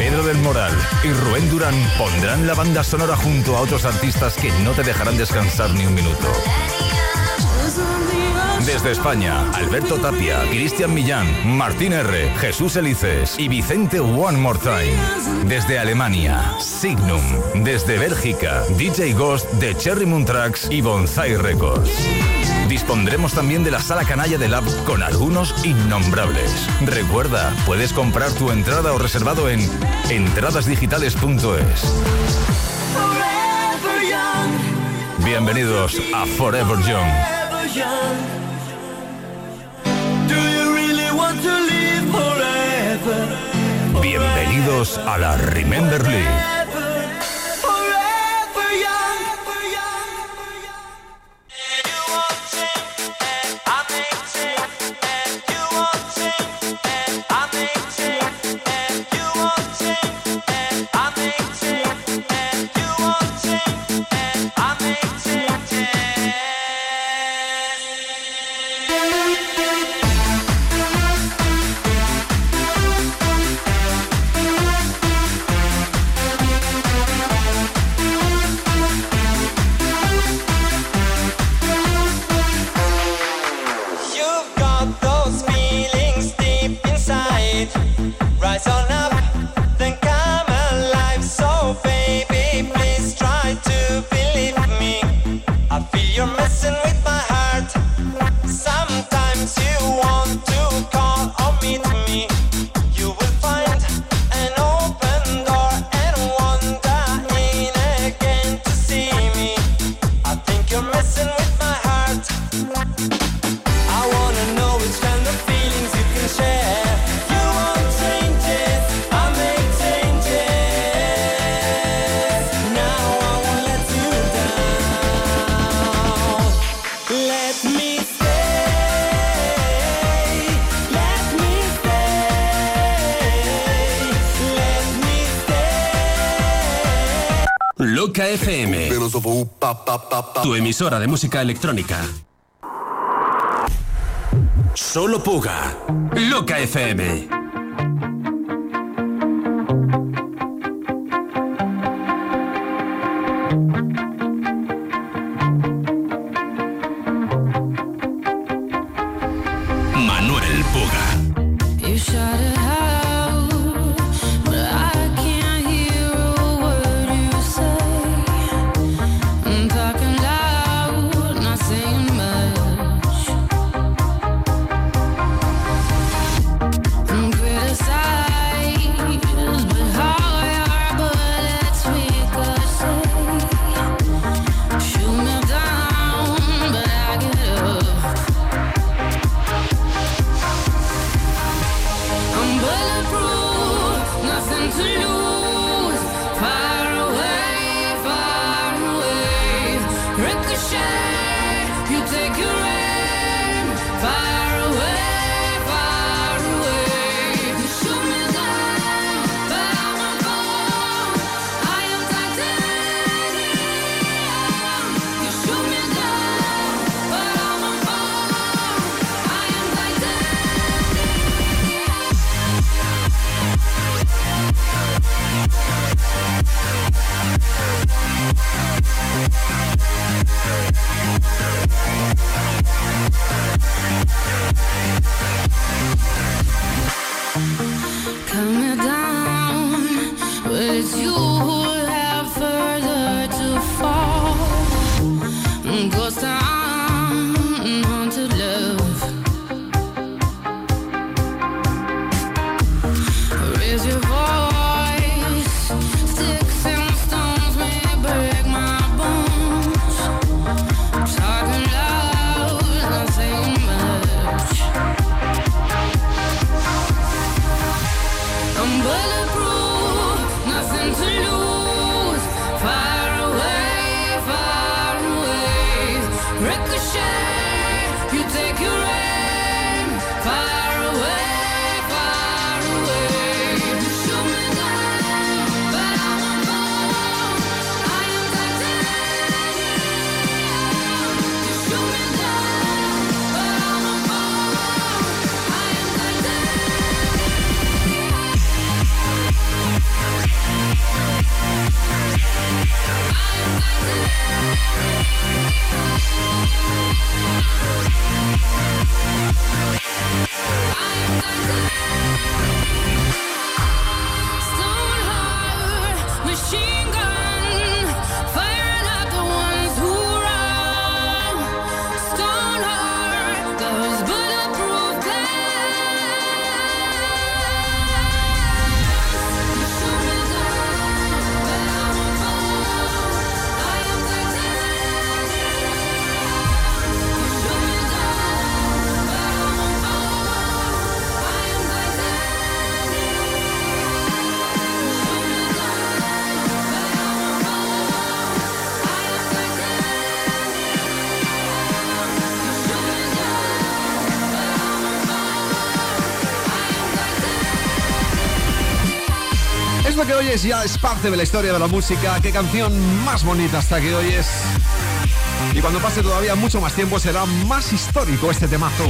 Pedro del Moral y Rubén Durán pondrán la banda sonora junto a otros artistas que no te dejarán descansar ni un minuto. Desde España, Alberto Tapia, Cristian Millán, Martín R., Jesús Elices y Vicente One More Time. Desde Alemania, Signum. Desde Bélgica, DJ Ghost de Cherry Moon Tracks y Bonsai Records. Dispondremos también de la sala canalla de Lab con algunos innombrables. Recuerda, puedes comprar tu entrada o reservado en entradasdigitales.es. Bienvenidos a Forever Young. Bienvenidos a la Remember League.
Tu emisora de música electrónica. Solo Puga. Loca FM.
Ya es parte de la historia de la música. Qué canción más bonita hasta que oyes. Y cuando pase todavía mucho más tiempo será más histórico este temazo.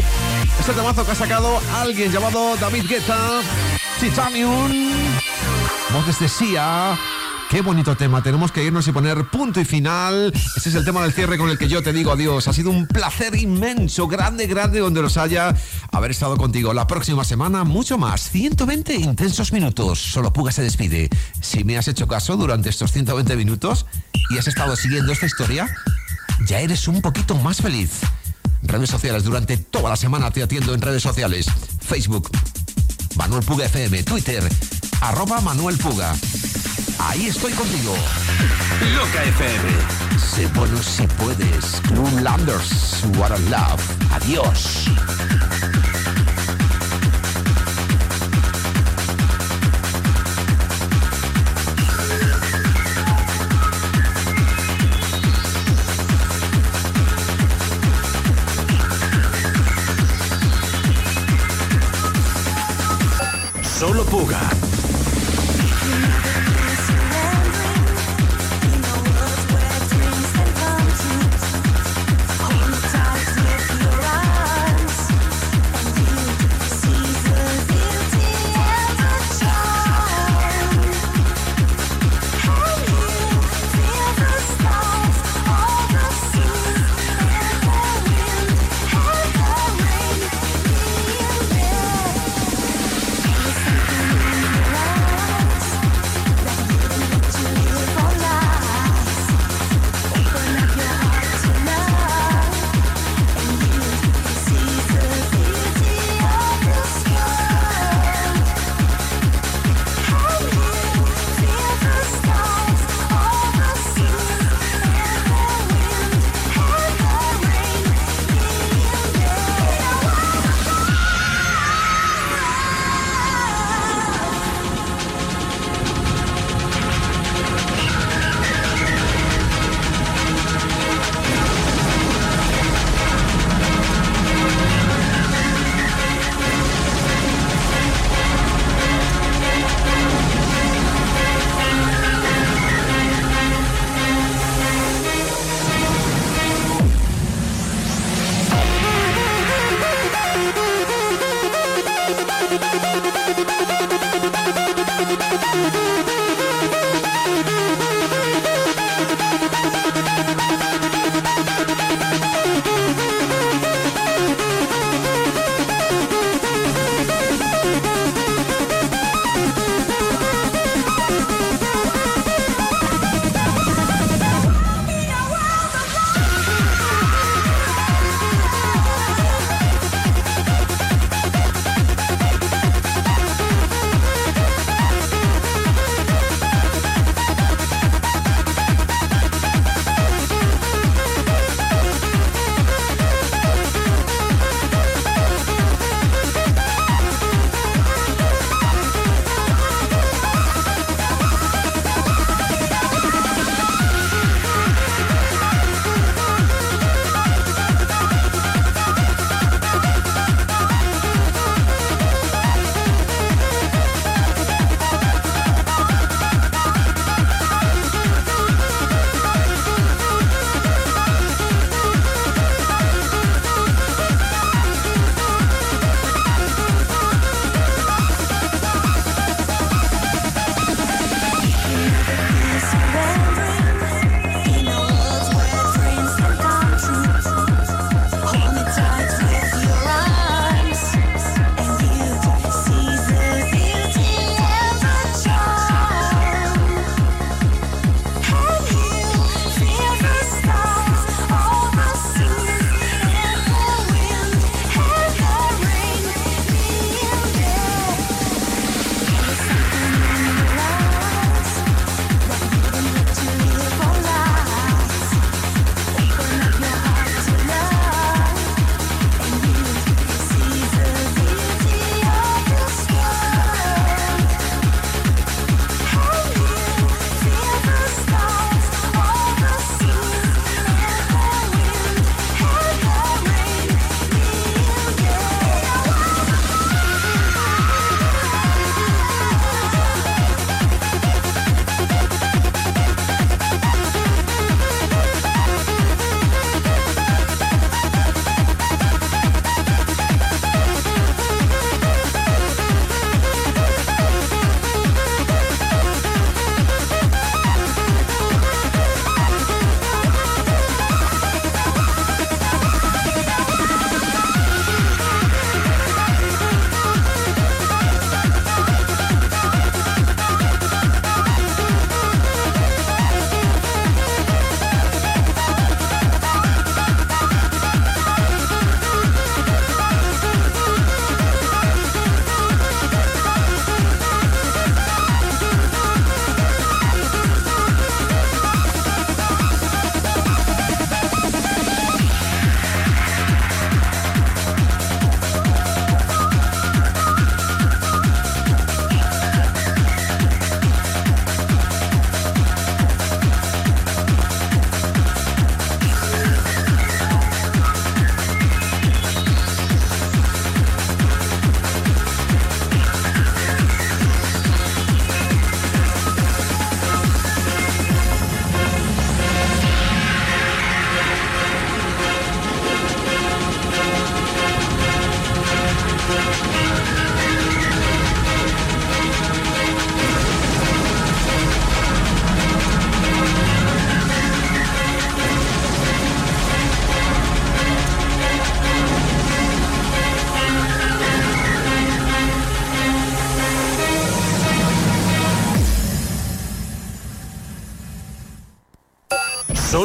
Este temazo que ha sacado alguien llamado David Guetta, Titanium, voces de Sia. Qué bonito tema, tenemos que irnos y poner punto y final. Este es el tema del cierre con el que yo te digo adiós. Ha sido un placer inmenso, grande, grande, donde los haya haber estado contigo. La próxima semana, mucho más. 120 intensos minutos. Solo Puga se despide. Si me has hecho caso durante estos 120 minutos y has estado siguiendo esta historia, ya eres un poquito más feliz. Redes sociales, durante toda la semana te atiendo en redes sociales. Facebook, Manuel Puga FM, Twitter, arroba Manuel Puga. Ahí estoy contigo.
Loca FM.
Sé bueno si puedes. Club Landers, What a Love. Adiós.
Solo Puga.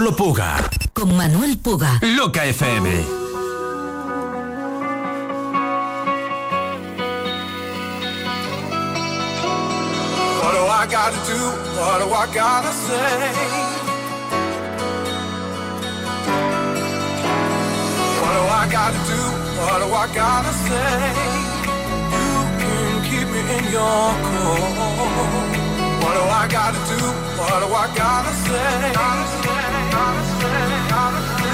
Solo Puga.
Con Manuel Puga.
Loca FM.
What do I gotta do? What do I gotta say? What do I gotta do? What do I gotta say? You can keep me in your core. What do I gotta do? What do I gotta say? Gotta say, gotta say, gotta say.